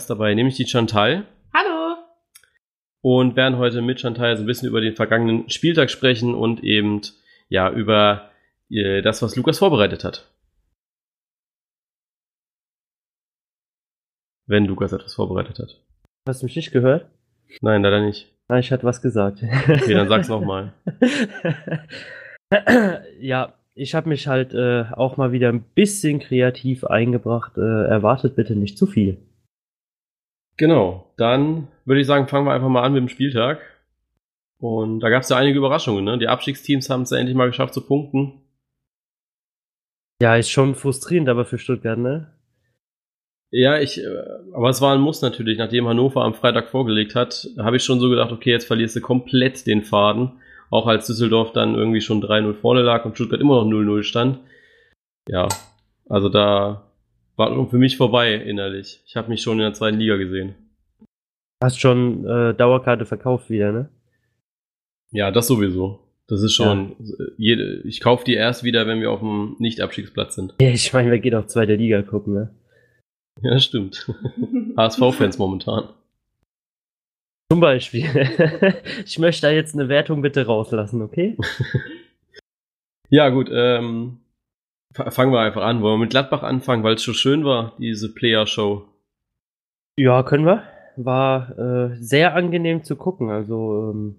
Gast dabei, nämlich die Chantal. Hallo. Und werden heute mit Chantal so ein bisschen über den vergangenen Spieltag sprechen und eben ja über äh, das, was Lukas vorbereitet hat. Wenn Lukas etwas vorbereitet hat. Hast du mich nicht gehört? Nein, leider nicht. Nein, ich hatte was gesagt. Okay, dann sag's nochmal. ja, ich habe mich halt äh, auch mal wieder ein bisschen kreativ eingebracht. Äh, erwartet bitte nicht zu viel. Genau, dann würde ich sagen, fangen wir einfach mal an mit dem Spieltag. Und da gab es ja einige Überraschungen. Ne? Die Abstiegsteams haben es ja endlich mal geschafft zu punkten. Ja, ist schon frustrierend, aber für Stuttgart, ne? Ja, ich, äh, aber es war ein Muss natürlich. Nachdem Hannover am Freitag vorgelegt hat, habe ich schon so gedacht, okay, jetzt verlierst du komplett den Faden. Auch als Düsseldorf dann irgendwie schon 3-0 vorne lag und Stuttgart immer noch 0-0 stand. Ja, also da war für mich vorbei innerlich. Ich habe mich schon in der zweiten Liga gesehen. Hast schon äh, Dauerkarte verkauft wieder, ne? Ja, das sowieso. Das ist schon, ja. jede, ich kaufe die erst wieder, wenn wir auf dem Nicht-Abstiegsplatz sind. Ja, ich meine, wer geht auf zweite Liga gucken, ne? Ja, stimmt. HSV-Fans momentan. Zum Beispiel. ich möchte da jetzt eine Wertung bitte rauslassen, okay? ja, gut. Ähm, fangen wir einfach an. Wollen wir mit Gladbach anfangen, weil es schon schön war, diese Player-Show? Ja, können wir. War äh, sehr angenehm zu gucken. Also ähm,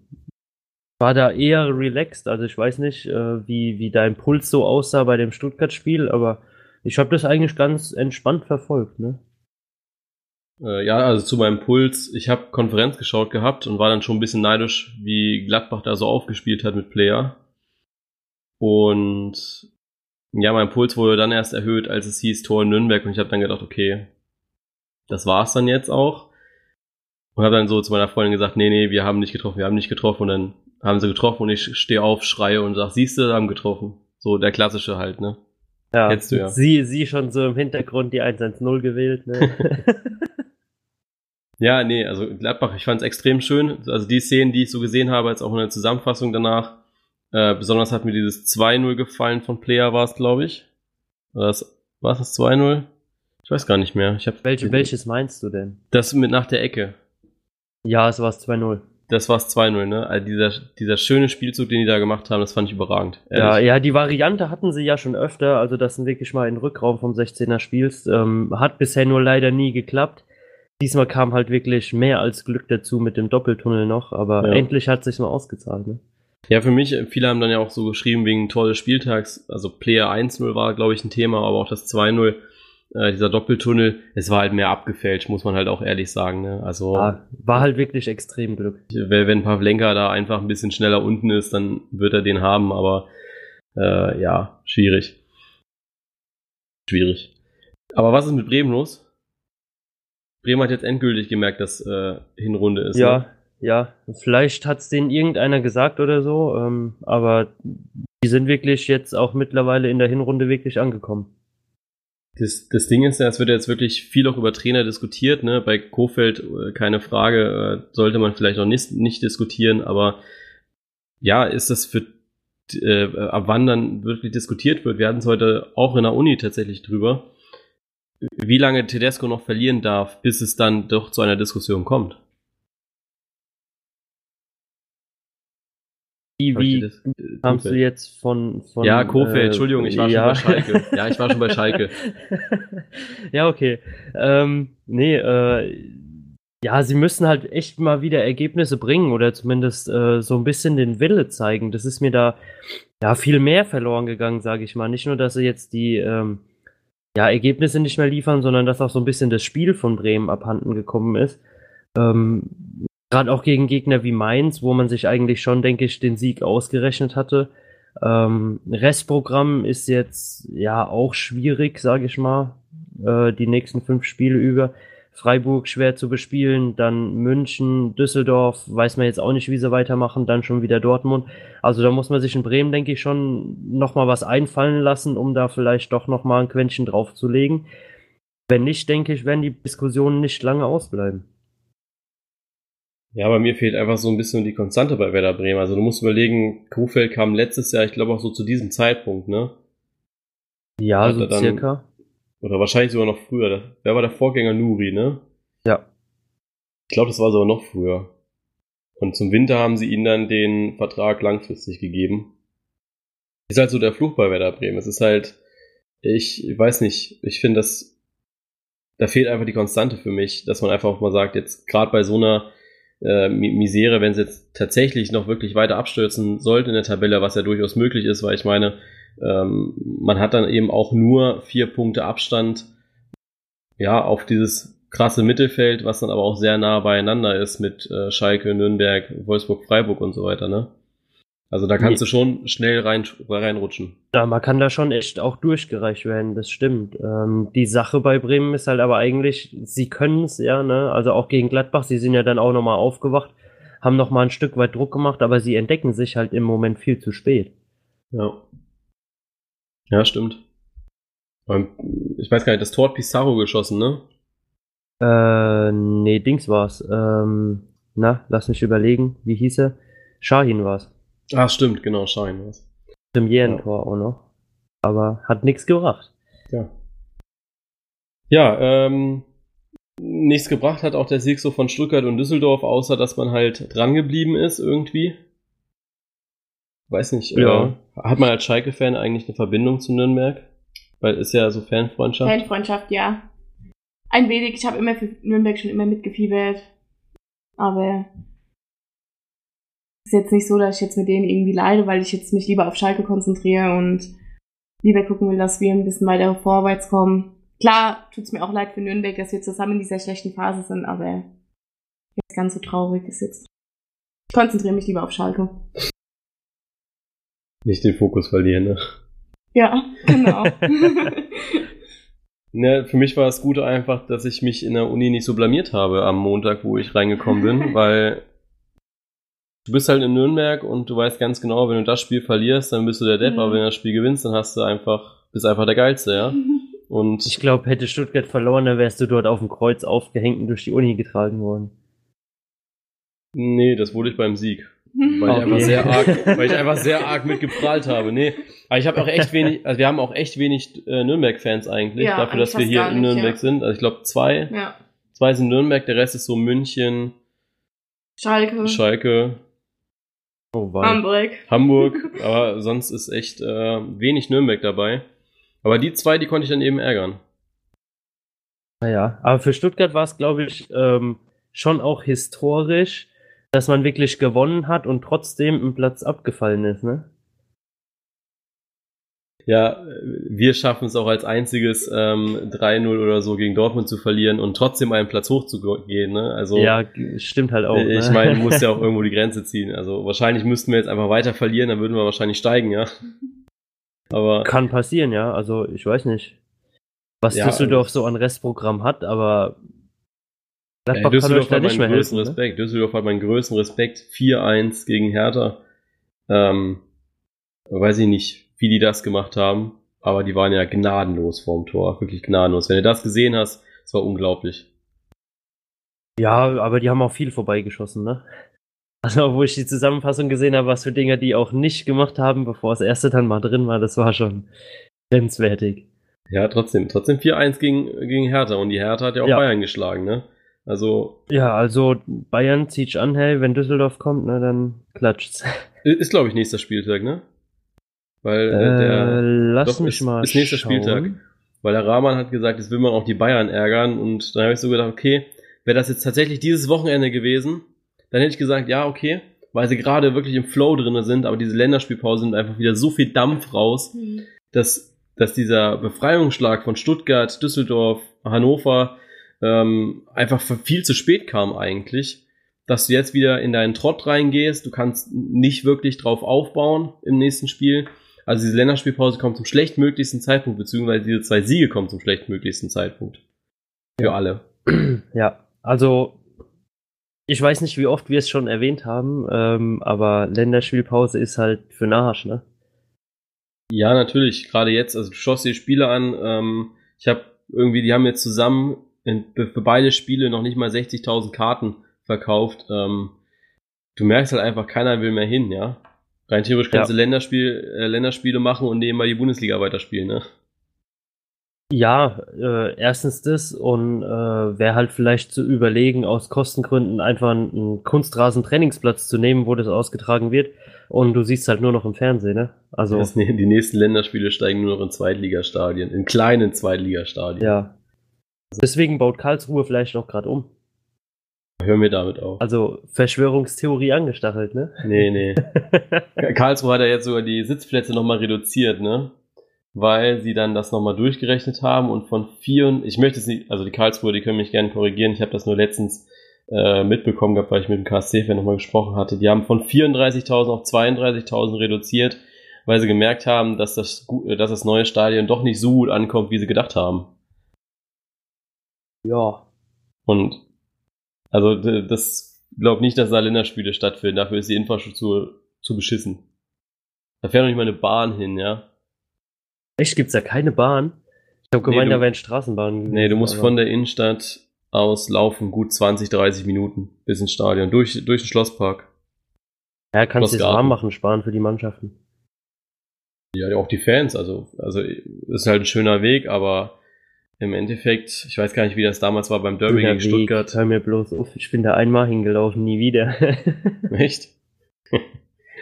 war da eher relaxed. Also ich weiß nicht, äh, wie, wie dein Puls so aussah bei dem Stuttgart-Spiel, aber ich habe das eigentlich ganz entspannt verfolgt, ne? Äh, ja, also zu meinem Puls. Ich habe Konferenz geschaut gehabt und war dann schon ein bisschen neidisch, wie Gladbach da so aufgespielt hat mit Player. Und ja, mein Puls wurde dann erst erhöht, als es hieß Tor in Nürnberg und ich habe dann gedacht, okay, das war's dann jetzt auch. Und habe dann so zu meiner Freundin gesagt, nee, nee, wir haben nicht getroffen, wir haben nicht getroffen. Und dann haben sie getroffen und ich stehe auf, schreie und sag, siehst du, haben getroffen. So der klassische halt, ne? Ja, Kennst du ja. Sie, sie schon so im Hintergrund die 110 gewählt, ne? ja, nee, also Gladbach, ich fand es extrem schön. Also die Szenen, die ich so gesehen habe, als auch in der Zusammenfassung danach, äh, besonders hat mir dieses 2-0 gefallen von Player war es, glaube ich. War das, war das 2-0? Ich weiß gar nicht mehr. Ich hab, Welche, welches meinst du denn? Das mit nach der Ecke. Ja, es war es 2-0 das war es 2-0, ne? Also dieser, dieser schöne Spielzug, den die da gemacht haben, das fand ich überragend. Ja, ja, die Variante hatten sie ja schon öfter, also dass du wirklich mal in den Rückraum vom 16er spielst. Ähm, hat bisher nur leider nie geklappt. Diesmal kam halt wirklich mehr als Glück dazu mit dem Doppeltunnel noch, aber ja. endlich hat sich's mal ausgezahlt, ne? Ja, für mich, viele haben dann ja auch so geschrieben wegen tolles Spieltags, also Player 1-0 war, glaube ich, ein Thema, aber auch das 2-0 äh, dieser Doppeltunnel, es war halt mehr abgefälscht, muss man halt auch ehrlich sagen. Ne? Also ja, war halt wirklich extrem Glück. Wenn Pavlenka da einfach ein bisschen schneller unten ist, dann wird er den haben, aber äh, ja, schwierig. Schwierig. Aber was ist mit Bremen los? Bremen hat jetzt endgültig gemerkt, dass äh, Hinrunde ist. Ja, ne? Ja. Vielleicht hat es denen irgendeiner gesagt oder so, ähm, aber die sind wirklich jetzt auch mittlerweile in der Hinrunde wirklich angekommen. Das, das Ding ist ja, es wird jetzt wirklich viel auch über Trainer diskutiert. Ne? Bei Kofeld äh, keine Frage, äh, sollte man vielleicht noch nicht, nicht diskutieren, aber ja, ist das für äh, ab wann dann wirklich diskutiert wird? Wir hatten es heute auch in der Uni tatsächlich drüber, wie lange Tedesco noch verlieren darf, bis es dann doch zu einer Diskussion kommt. Wie, wie äh, kamst du jetzt von, von Ja, Kofeld, äh, Entschuldigung, ich war ja. schon bei Schalke. Ja, ich war schon bei Schalke. ja, okay. Ähm, nee, äh, ja, sie müssen halt echt mal wieder Ergebnisse bringen oder zumindest äh, so ein bisschen den Wille zeigen. Das ist mir da ja viel mehr verloren gegangen, sage ich mal. Nicht nur, dass sie jetzt die ähm, ja, Ergebnisse nicht mehr liefern, sondern dass auch so ein bisschen das Spiel von Bremen abhanden gekommen ist. Ähm, Gerade auch gegen Gegner wie Mainz, wo man sich eigentlich schon, denke ich, den Sieg ausgerechnet hatte. Ähm, Restprogramm ist jetzt ja auch schwierig, sage ich mal, äh, die nächsten fünf Spiele über. Freiburg schwer zu bespielen, dann München, Düsseldorf, weiß man jetzt auch nicht, wie sie weitermachen, dann schon wieder Dortmund. Also da muss man sich in Bremen, denke ich, schon nochmal was einfallen lassen, um da vielleicht doch nochmal ein Quäntchen draufzulegen. Wenn nicht, denke ich, werden die Diskussionen nicht lange ausbleiben. Ja, bei mir fehlt einfach so ein bisschen die Konstante bei Werder Bremen. Also du musst überlegen, Kuhfeld kam letztes Jahr, ich glaube auch so zu diesem Zeitpunkt, ne? Ja, so circa. Oder wahrscheinlich sogar noch früher. Wer war der Vorgänger Nuri, ne? Ja. Ich glaube, das war sogar noch früher. Und zum Winter haben sie ihnen dann den Vertrag langfristig gegeben. Ist halt so der Fluch bei Werder Bremen. Es ist halt, ich, ich weiß nicht, ich finde das, da fehlt einfach die Konstante für mich, dass man einfach auch mal sagt, jetzt gerade bei so einer äh, Misere, wenn sie jetzt tatsächlich noch wirklich weiter abstürzen sollte in der Tabelle, was ja durchaus möglich ist, weil ich meine, ähm, man hat dann eben auch nur vier Punkte Abstand ja auf dieses krasse Mittelfeld, was dann aber auch sehr nah beieinander ist mit äh, Schalke, Nürnberg, Wolfsburg, Freiburg und so weiter, ne? Also da kannst nee. du schon schnell rein, reinrutschen. Ja, man kann da schon echt auch durchgereicht werden, das stimmt. Ähm, die Sache bei Bremen ist halt aber eigentlich, sie können es ja, ne? Also auch gegen Gladbach, sie sind ja dann auch nochmal aufgewacht, haben nochmal ein Stück weit Druck gemacht, aber sie entdecken sich halt im Moment viel zu spät. Ja. Ja, stimmt. Ich weiß gar nicht, das Tor hat Pizarro geschossen, ne? Äh, nee, Dings war's. Ähm, na, lass mich überlegen. Wie hieß er? Shahin war's. Ah, stimmt, genau, Shahin war's. Premierentor ja. auch noch. Aber hat nichts gebracht. Ja. Ja, ähm, nichts gebracht hat auch der Sieg so von Stuttgart und Düsseldorf, außer dass man halt dran geblieben ist irgendwie. Weiß nicht, ja. Äh, hat man als Schalke-Fan eigentlich eine Verbindung zu Nürnberg? Weil ist ja so Fanfreundschaft. Fanfreundschaft, ja. Ein wenig. Ich habe immer für Nürnberg schon immer mitgefiebert. Aber ist jetzt nicht so, dass ich jetzt mit denen irgendwie leide, weil ich jetzt mich lieber auf Schalke konzentriere und lieber gucken will, dass wir ein bisschen weiter vorwärts kommen. Klar tut's mir auch leid für Nürnberg, dass wir zusammen in dieser schlechten Phase sind, aber jetzt ganz so traurig ist jetzt. Ich konzentriere mich lieber auf Schalke. Nicht den Fokus verlieren, ne? Ja, genau. ne, für mich war das Gute einfach, dass ich mich in der Uni nicht so blamiert habe am Montag, wo ich reingekommen bin, weil du bist halt in Nürnberg und du weißt ganz genau, wenn du das Spiel verlierst, dann bist du der Depp, mhm. aber wenn du das Spiel gewinnst, dann hast du einfach, bist einfach der Geilste, ja. Und ich glaube, hätte Stuttgart verloren, dann wärst du dort auf dem Kreuz aufgehängt und durch die Uni getragen worden. Nee, das wurde ich beim Sieg. Weil, okay. ich einfach sehr arg, weil ich einfach sehr arg mitgeprahlt habe. Nee, aber ich habe auch echt wenig, also wir haben auch echt wenig äh, Nürnberg-Fans eigentlich, ja, dafür, dass wir hier in Nürnberg ja. sind. Also ich glaube zwei. Ja. Zwei sind Nürnberg, der Rest ist so München, Schalke. Schalke. Oh, Hamburg. Hamburg, aber sonst ist echt äh, wenig Nürnberg dabei. Aber die zwei, die konnte ich dann eben ärgern. Naja, aber für Stuttgart war es, glaube ich, ähm, schon auch historisch, dass man wirklich gewonnen hat und trotzdem ein Platz abgefallen ist, ne? Ja, wir schaffen es auch als einziges ähm, 3-0 oder so gegen Dortmund zu verlieren und trotzdem einen Platz hochzugehen. Ne? Also, ja, stimmt halt auch. Äh, ich ne? meine, du musst ja auch irgendwo die Grenze ziehen. Also wahrscheinlich müssten wir jetzt einfach weiter verlieren, dann würden wir wahrscheinlich steigen, ja. Aber kann passieren, ja. Also ich weiß nicht, was ja, Düsseldorf so an Restprogramm hat, aber Gladbach ja, Düsseldorf hat meinen größten helfen, ne? Respekt. Ne? Düsseldorf hat meinen größten Respekt. 4-1 gegen Hertha. Ähm, weiß ich nicht, wie die das gemacht haben, aber die waren ja gnadenlos vorm Tor. Wirklich gnadenlos. Wenn du das gesehen hast, es war unglaublich. Ja, aber die haben auch viel vorbeigeschossen, ne? Also, wo ich die Zusammenfassung gesehen habe, was für Dinge die auch nicht gemacht haben, bevor das erste dann mal drin war, das war schon grenzwertig. Ja, trotzdem. Trotzdem 4-1 gegen, gegen Hertha und die Hertha hat ja auch ja. Bayern geschlagen, ne? Also. Ja, also Bayern zieht an, hey, wenn Düsseldorf kommt, ne, dann klatscht's. Ist, glaube ich, nächster Spieltag, ne? Weil äh, äh der lass doch, mich ist, mal ist nächster schauen. Spieltag. Weil der Rahman hat gesagt, jetzt will man auch die Bayern ärgern und dann habe ich so gedacht, okay, wäre das jetzt tatsächlich dieses Wochenende gewesen, dann hätte ich gesagt, ja, okay, weil sie gerade wirklich im Flow drin sind, aber diese Länderspielpause nimmt einfach wieder so viel Dampf raus, mhm. dass, dass dieser Befreiungsschlag von Stuttgart, Düsseldorf, Hannover ähm, einfach viel zu spät kam eigentlich, dass du jetzt wieder in deinen Trott reingehst, du kannst nicht wirklich drauf aufbauen im nächsten Spiel. Also diese Länderspielpause kommt zum schlechtmöglichsten Zeitpunkt, beziehungsweise diese zwei Siege kommen zum schlechtmöglichsten Zeitpunkt. Für ja. alle. Ja, also ich weiß nicht, wie oft wir es schon erwähnt haben, ähm, aber Länderspielpause ist halt für Nahasch, ne? Ja, natürlich. Gerade jetzt, also du schaust dir Spiele an. Ähm, ich habe irgendwie, die haben jetzt zusammen in, für beide Spiele noch nicht mal 60.000 Karten verkauft. Ähm, du merkst halt einfach, keiner will mehr hin, ja. Rein theoretisch kannst ja. du Länderspiel, äh, Länderspiele machen und nebenbei die Bundesliga weiterspielen, ne? Ja, äh, erstens das und äh, wäre halt vielleicht zu überlegen, aus Kostengründen einfach einen Kunstrasen-Trainingsplatz zu nehmen, wo das ausgetragen wird. Und du siehst halt nur noch im Fernsehen, ne? Also. Das, die nächsten Länderspiele steigen nur noch in Zweitligastadien, in kleinen Zweitligastadien. Ja. Deswegen baut Karlsruhe vielleicht auch gerade um. Hör mir damit auf. Also Verschwörungstheorie angestachelt, ne? Nee, nee. Karlsruhe hat ja jetzt sogar die Sitzplätze nochmal reduziert, ne? weil sie dann das nochmal durchgerechnet haben und von vier, ich möchte es nicht, also die Karlsruhe, die können mich gerne korrigieren, ich habe das nur letztens äh, mitbekommen gehabt, weil ich mit dem KSC-Fan nochmal gesprochen hatte, die haben von 34.000 auf 32.000 reduziert, weil sie gemerkt haben, dass das, dass das neue Stadion doch nicht so gut ankommt, wie sie gedacht haben. Ja. Und also das glaube nicht, dass da Länderspiele stattfinden, dafür ist die Infrastruktur zu beschissen. Da fährt noch nicht mal eine Bahn hin, ja. Echt, gibt's da keine Bahn? Ich habe gemeint, nee, da wären Straßenbahnen. Nee, du musst von der Innenstadt aus laufen gut 20, 30 Minuten bis ins Stadion, durch, durch den Schlosspark. Ja, kannst du es warm machen, sparen für die Mannschaften. Ja, auch die Fans, also, also ist halt ein schöner Weg, aber im Endeffekt, ich weiß gar nicht, wie das damals war beim Derby gegen Weg, Stuttgart. Hör mir bloß auf, ich bin da einmal hingelaufen, nie wieder. echt?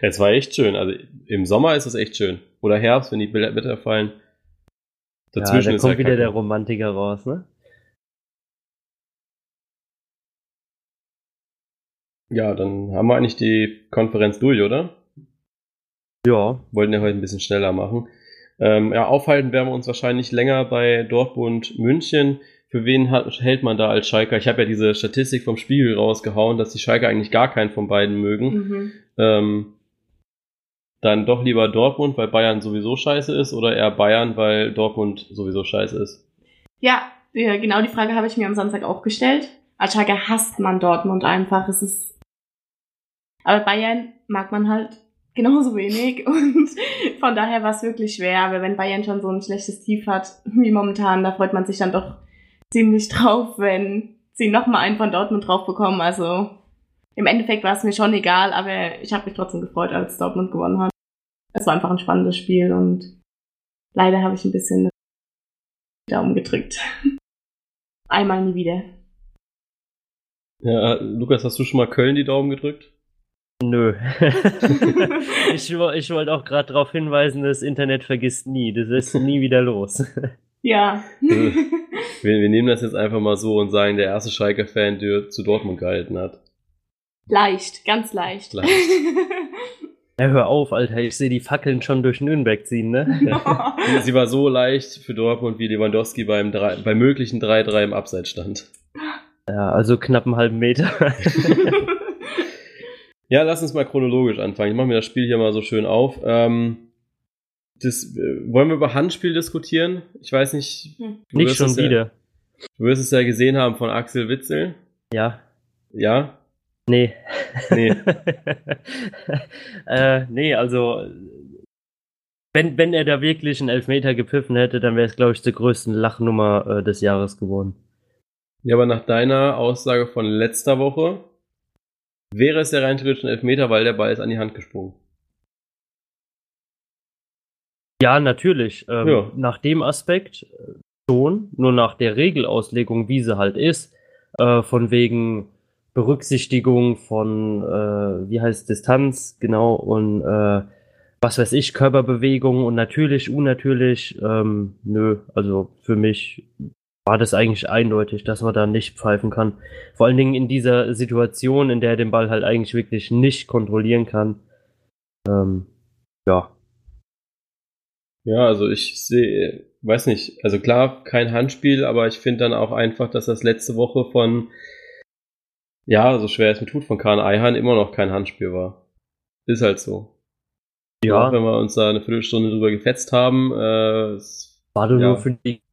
Es war echt schön. Also im Sommer ist es echt schön. Oder Herbst, wenn die Blätter fallen. Dazwischen ja, da kommt wieder der Romantiker raus, ne? Ja, dann haben wir eigentlich die Konferenz durch, oder? Ja. Wollten ja heute ein bisschen schneller machen. Ähm, ja, aufhalten werden wir uns wahrscheinlich länger bei Dortmund München. Für wen hat, hält man da als Schalker? Ich habe ja diese Statistik vom Spiegel rausgehauen, dass die Schalker eigentlich gar keinen von beiden mögen. Mhm. Ähm, dann doch lieber Dortmund, weil Bayern sowieso scheiße ist, oder eher Bayern, weil Dortmund sowieso scheiße ist? Ja, genau die Frage habe ich mir am Samstag auch gestellt. Als Schalke hasst man Dortmund einfach. Es ist. Aber Bayern mag man halt genauso wenig und von daher war es wirklich schwer. Aber wenn Bayern schon so ein schlechtes Tief hat wie momentan, da freut man sich dann doch ziemlich drauf, wenn sie nochmal einen von Dortmund drauf bekommen. Also im Endeffekt war es mir schon egal, aber ich habe mich trotzdem gefreut, als Dortmund gewonnen hat. Es war einfach ein spannendes Spiel und leider habe ich ein bisschen Daumen gedrückt. Einmal nie wieder. Ja, Lukas, hast du schon mal Köln die Daumen gedrückt? Nö. ich, ich wollte auch gerade darauf hinweisen, das Internet vergisst nie. Das ist nie wieder los. Ja. wir, wir, nehmen das jetzt einfach mal so und sagen, der erste Schalke-Fan, der zu Dortmund gehalten hat. Leicht, ganz leicht. leicht. Ja, hör auf, Alter, ich sehe die Fackeln schon durch Nürnberg ziehen, ne? Sie war so leicht für Dortmund, wie Lewandowski beim, 3, beim möglichen 3-3 im Abseits stand. Ja, also knapp einen halben Meter. Ja, lass uns mal chronologisch anfangen. Ich mache mir das Spiel hier mal so schön auf. Ähm, das, äh, wollen wir über Handspiel diskutieren? Ich weiß nicht. Hm. Nicht schon wieder. Ja, du wirst es ja gesehen haben von Axel Witzel. Ja. Ja? Nee. Nee. äh, nee, also wenn, wenn er da wirklich einen Elfmeter gepfiffen hätte, dann wäre es, glaube ich, zur größten Lachnummer äh, des Jahres geworden. Ja, aber nach deiner Aussage von letzter Woche wäre es ja rein theoretisch ein Elfmeter, weil der Ball ist an die Hand gesprungen. Ja, natürlich. Ähm, ja. Nach dem Aspekt äh, schon, nur nach der Regelauslegung, wie sie halt ist, äh, von wegen Berücksichtigung von, äh, wie heißt Distanz, genau, und äh, was weiß ich, Körperbewegung und natürlich, unnatürlich, ähm, nö, also für mich war das eigentlich eindeutig, dass man da nicht pfeifen kann. Vor allen Dingen in dieser Situation, in der er den Ball halt eigentlich wirklich nicht kontrollieren kann. Ähm, ja. Ja, also ich sehe, weiß nicht, also klar, kein Handspiel, aber ich finde dann auch einfach, dass das letzte Woche von ja, so schwer es mir tut, von Kahn Eihan immer noch kein Handspiel war. Ist halt so. Ja. Auch wenn wir uns da eine Viertelstunde drüber gefetzt haben. Äh, war du ja. nur für die.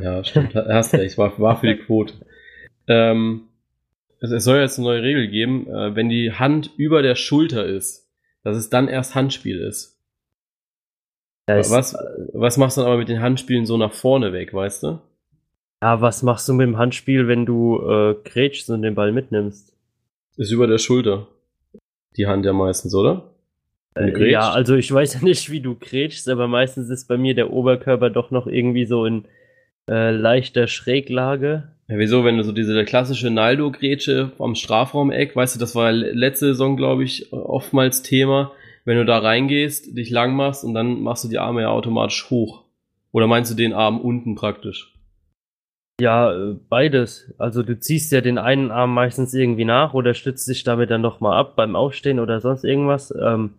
Ja, stimmt. Hast recht, war, war für die Quote. Ähm, es, es soll jetzt eine neue Regel geben, äh, wenn die Hand über der Schulter ist, dass es dann erst Handspiel ist. ist was, was machst du dann aber mit den Handspielen so nach vorne weg, weißt du? Ja, was machst du mit dem Handspiel, wenn du äh, grätschst und den Ball mitnimmst? Ist über der Schulter. Die Hand ja meistens, oder? Äh, ja, also ich weiß ja nicht, wie du grätschst, aber meistens ist bei mir der Oberkörper doch noch irgendwie so in äh, leichter Schräglage. Ja, wieso, wenn du so diese klassische Naldo-Grätsche am Strafraumeck, weißt du, das war letzte Saison, glaube ich, oftmals Thema, wenn du da reingehst, dich lang machst und dann machst du die Arme ja automatisch hoch. Oder meinst du den Arm unten praktisch? Ja, äh, beides. Also du ziehst ja den einen Arm meistens irgendwie nach oder stützt dich damit dann nochmal ab beim Aufstehen oder sonst irgendwas. Ähm,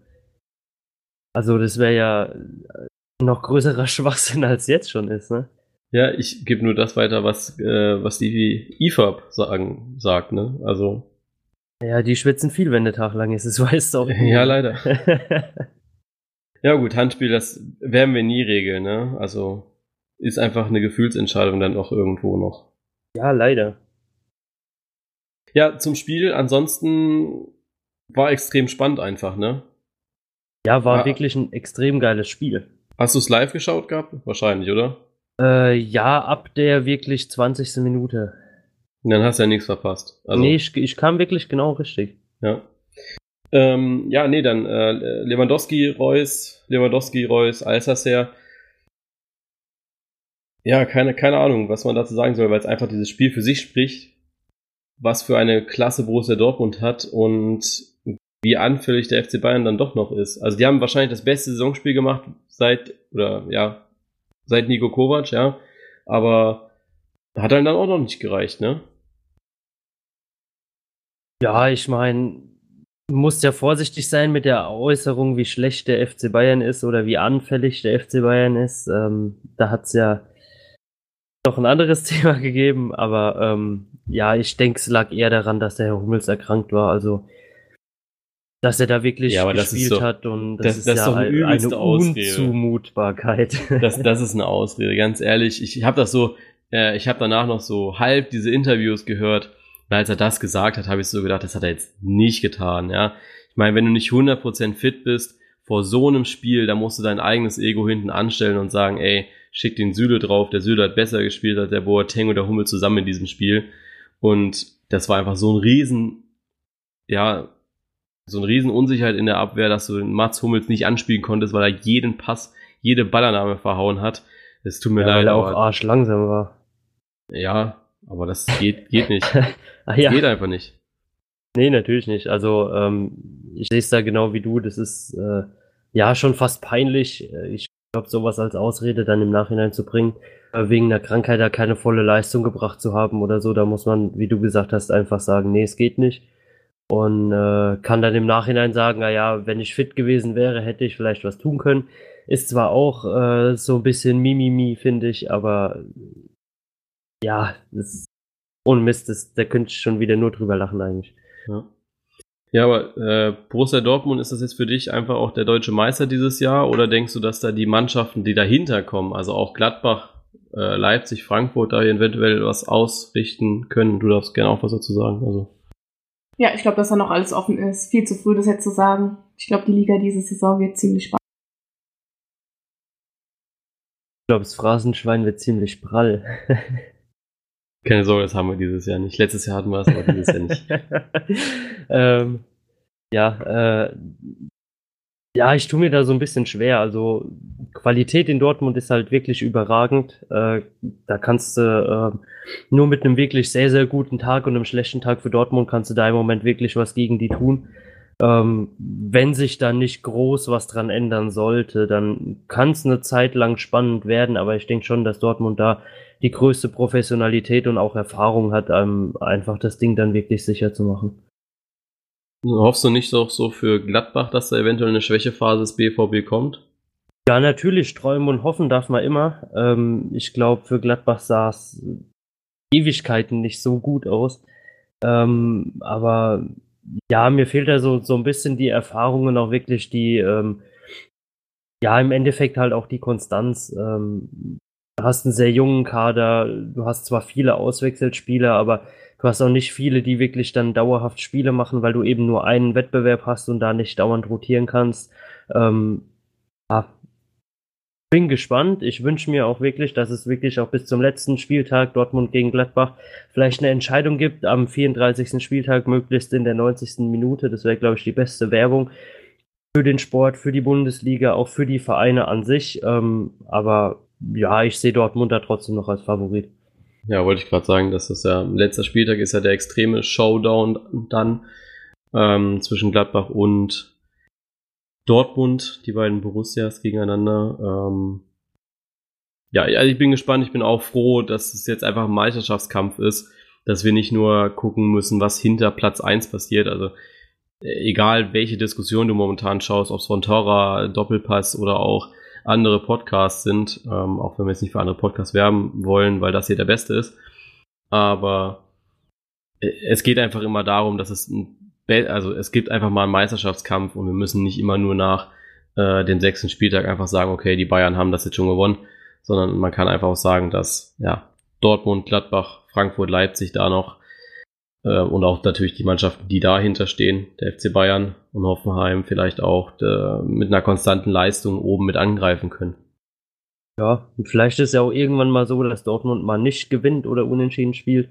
also das wäre ja äh, noch größerer Schwachsinn als jetzt schon ist, ne? Ja, ich gebe nur das weiter, was, äh, was die IFAB sagen, sagt, ne? Also. Ja, die schwitzen viel, wenn der Tag lang ist, das weißt du auch. ja, leider. ja, gut, Handspiel, das werden wir nie regeln, ne? Also ist einfach eine Gefühlsentscheidung dann auch irgendwo noch. Ja, leider. Ja, zum Spiel, ansonsten war extrem spannend einfach, ne? Ja, war ah. wirklich ein extrem geiles Spiel. Hast du es live geschaut gehabt? Wahrscheinlich, oder? Äh, ja, ab der wirklich 20. Minute. Und dann hast du ja nichts verpasst. Also, nee, ich, ich kam wirklich genau richtig. Ja. Ähm, ja, nee, dann äh, Lewandowski, Reus, Lewandowski, Reus, Alsacer. Ja, keine, keine Ahnung, was man dazu sagen soll, weil es einfach dieses Spiel für sich spricht, was für eine Klasse Borussia Dortmund hat und wie anfällig der FC Bayern dann doch noch ist. Also die haben wahrscheinlich das beste Saisonspiel gemacht seit, oder ja, seit Nico Kovac, ja. Aber hat dann auch noch nicht gereicht, ne? Ja, ich meine, du musst ja vorsichtig sein mit der Äußerung, wie schlecht der FC Bayern ist oder wie anfällig der FC Bayern ist. Ähm, da hat es ja noch ein anderes Thema gegeben, aber ähm, ja, ich denke, es lag eher daran, dass der Herr Hummels erkrankt war. Also dass er da wirklich ja, gespielt so, hat und das, das ist, das ja eine, eine Unzumutbarkeit. Das, das ist eine Ausrede, ganz ehrlich. Ich, ich habe das so, äh, ich habe danach noch so halb diese Interviews gehört. Und als er das gesagt hat, habe ich so gedacht, das hat er jetzt nicht getan. Ja, ich meine, wenn du nicht 100% fit bist vor so einem Spiel, da musst du dein eigenes Ego hinten anstellen und sagen, ey, schick den Süle drauf. Der Süle hat besser gespielt als der Boateng oder Hummel zusammen in diesem Spiel. Und das war einfach so ein riesen, ja, so eine riesen Unsicherheit in der Abwehr, dass du den Mats Hummels nicht anspielen konntest, weil er jeden Pass, jede Ballername verhauen hat. Es tut mir ja, leid. Weil er auch arschlangsam war. Ja, aber das geht, geht nicht. ah, ja. Geht einfach nicht. Nee, natürlich nicht. Also ähm, ich sehe es da genau wie du. Das ist äh, ja schon fast peinlich. Ich glaube, sowas als Ausrede dann im Nachhinein zu bringen, äh, wegen einer Krankheit da keine volle Leistung gebracht zu haben oder so, da muss man, wie du gesagt hast, einfach sagen, nee, es geht nicht und äh, kann dann im Nachhinein sagen, naja, wenn ich fit gewesen wäre, hätte ich vielleicht was tun können. Ist zwar auch äh, so ein bisschen Mimimi, finde ich, aber ja, das, ohne Mist, das, da könnte ich schon wieder nur drüber lachen eigentlich. Ja. Ja, aber äh, Borussia Dortmund, ist das jetzt für dich einfach auch der deutsche Meister dieses Jahr oder denkst du, dass da die Mannschaften, die dahinter kommen, also auch Gladbach, äh, Leipzig, Frankfurt, da eventuell was ausrichten können? Du darfst gerne auch was dazu sagen. Also. Ja, ich glaube, dass da noch alles offen ist. Viel zu früh, das jetzt zu sagen. Ich glaube, die Liga diese Saison wird ziemlich spannend. Ich glaube, das Phrasenschwein wird ziemlich prall. Keine Sorge, das haben wir dieses Jahr nicht. Letztes Jahr hatten wir es, aber dieses Jahr nicht. ähm, ja, äh, ja, ich tue mir da so ein bisschen schwer. Also Qualität in Dortmund ist halt wirklich überragend. Äh, da kannst du äh, nur mit einem wirklich sehr, sehr guten Tag und einem schlechten Tag für Dortmund kannst du da im Moment wirklich was gegen die tun. Ähm, wenn sich da nicht groß was dran ändern sollte, dann kann es eine Zeit lang spannend werden, aber ich denke schon, dass Dortmund da die größte Professionalität und auch Erfahrung hat, um einfach das Ding dann wirklich sicher zu machen. Hoffst du nicht auch so für Gladbach, dass da eventuell eine Schwächephase des BVB kommt? Ja, natürlich, träumen und hoffen darf man immer. Ähm, ich glaube, für Gladbach sah es Ewigkeiten nicht so gut aus. Ähm, aber ja, mir fehlt da so, so ein bisschen die Erfahrung und auch wirklich die, ähm, ja, im Endeffekt halt auch die Konstanz. Ähm, du hast einen sehr jungen Kader, du hast zwar viele Auswechselspieler, aber Du hast auch nicht viele, die wirklich dann dauerhaft Spiele machen, weil du eben nur einen Wettbewerb hast und da nicht dauernd rotieren kannst. Ähm, ja, bin gespannt. Ich wünsche mir auch wirklich, dass es wirklich auch bis zum letzten Spieltag Dortmund gegen Gladbach vielleicht eine Entscheidung gibt am 34. Spieltag, möglichst in der 90. Minute. Das wäre, glaube ich, die beste Werbung. für den Sport, für die Bundesliga, auch für die Vereine an sich. Ähm, aber ja, ich sehe Dortmund da trotzdem noch als Favorit. Ja, wollte ich gerade sagen, dass das ja letzter Spieltag ist ja der extreme Showdown dann ähm, zwischen Gladbach und Dortmund, die beiden Borussias gegeneinander. Ähm, ja, also ich bin gespannt, ich bin auch froh, dass es jetzt einfach ein Meisterschaftskampf ist, dass wir nicht nur gucken müssen, was hinter Platz 1 passiert. Also äh, egal welche Diskussion du momentan schaust, ob es von Torra, Doppelpass oder auch andere Podcasts sind, ähm, auch wenn wir jetzt nicht für andere Podcasts werben wollen, weil das hier der beste ist. Aber äh, es geht einfach immer darum, dass es ein also es gibt einfach mal einen Meisterschaftskampf und wir müssen nicht immer nur nach äh, den sechsten Spieltag einfach sagen, okay, die Bayern haben das jetzt schon gewonnen, sondern man kann einfach auch sagen, dass ja Dortmund, Gladbach, Frankfurt, Leipzig da noch und auch natürlich die Mannschaften, die dahinter stehen, der FC Bayern und Hoffenheim vielleicht auch der, mit einer konstanten Leistung oben mit angreifen können. Ja, und vielleicht ist ja auch irgendwann mal so, dass Dortmund mal nicht gewinnt oder unentschieden spielt.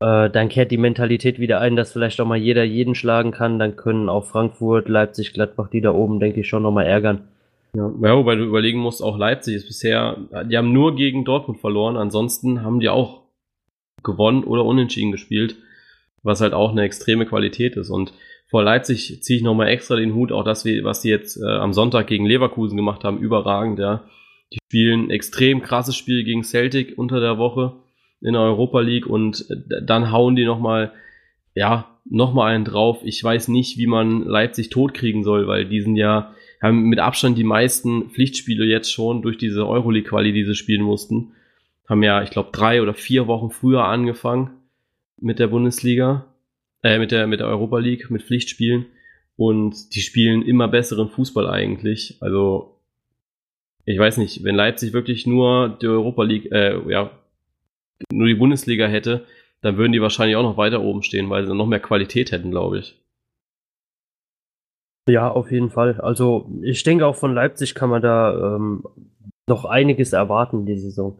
Äh, dann kehrt die Mentalität wieder ein, dass vielleicht auch mal jeder jeden schlagen kann. Dann können auch Frankfurt, Leipzig, Gladbach, die da oben, denke ich, schon nochmal ärgern. Ja, ja, wobei du überlegen musst, auch Leipzig ist bisher, die haben nur gegen Dortmund verloren, ansonsten haben die auch gewonnen oder unentschieden gespielt was halt auch eine extreme Qualität ist. Und vor Leipzig ziehe ich nochmal extra den Hut, auch das, was die jetzt äh, am Sonntag gegen Leverkusen gemacht haben, überragend, ja. Die spielen extrem krasses Spiel gegen Celtic unter der Woche in der Europa League und äh, dann hauen die nochmal, ja, nochmal einen drauf. Ich weiß nicht, wie man Leipzig totkriegen soll, weil die sind ja, haben mit Abstand die meisten Pflichtspiele jetzt schon durch diese Euroleague-Quali, die sie spielen mussten. Haben ja, ich glaube, drei oder vier Wochen früher angefangen mit der Bundesliga, äh, mit der, mit der Europa League, mit Pflichtspielen. Und die spielen immer besseren Fußball eigentlich. Also, ich weiß nicht, wenn Leipzig wirklich nur die Europa League, äh, ja, nur die Bundesliga hätte, dann würden die wahrscheinlich auch noch weiter oben stehen, weil sie noch mehr Qualität hätten, glaube ich. Ja, auf jeden Fall. Also ich denke auch von Leipzig kann man da ähm, noch einiges erwarten die Saison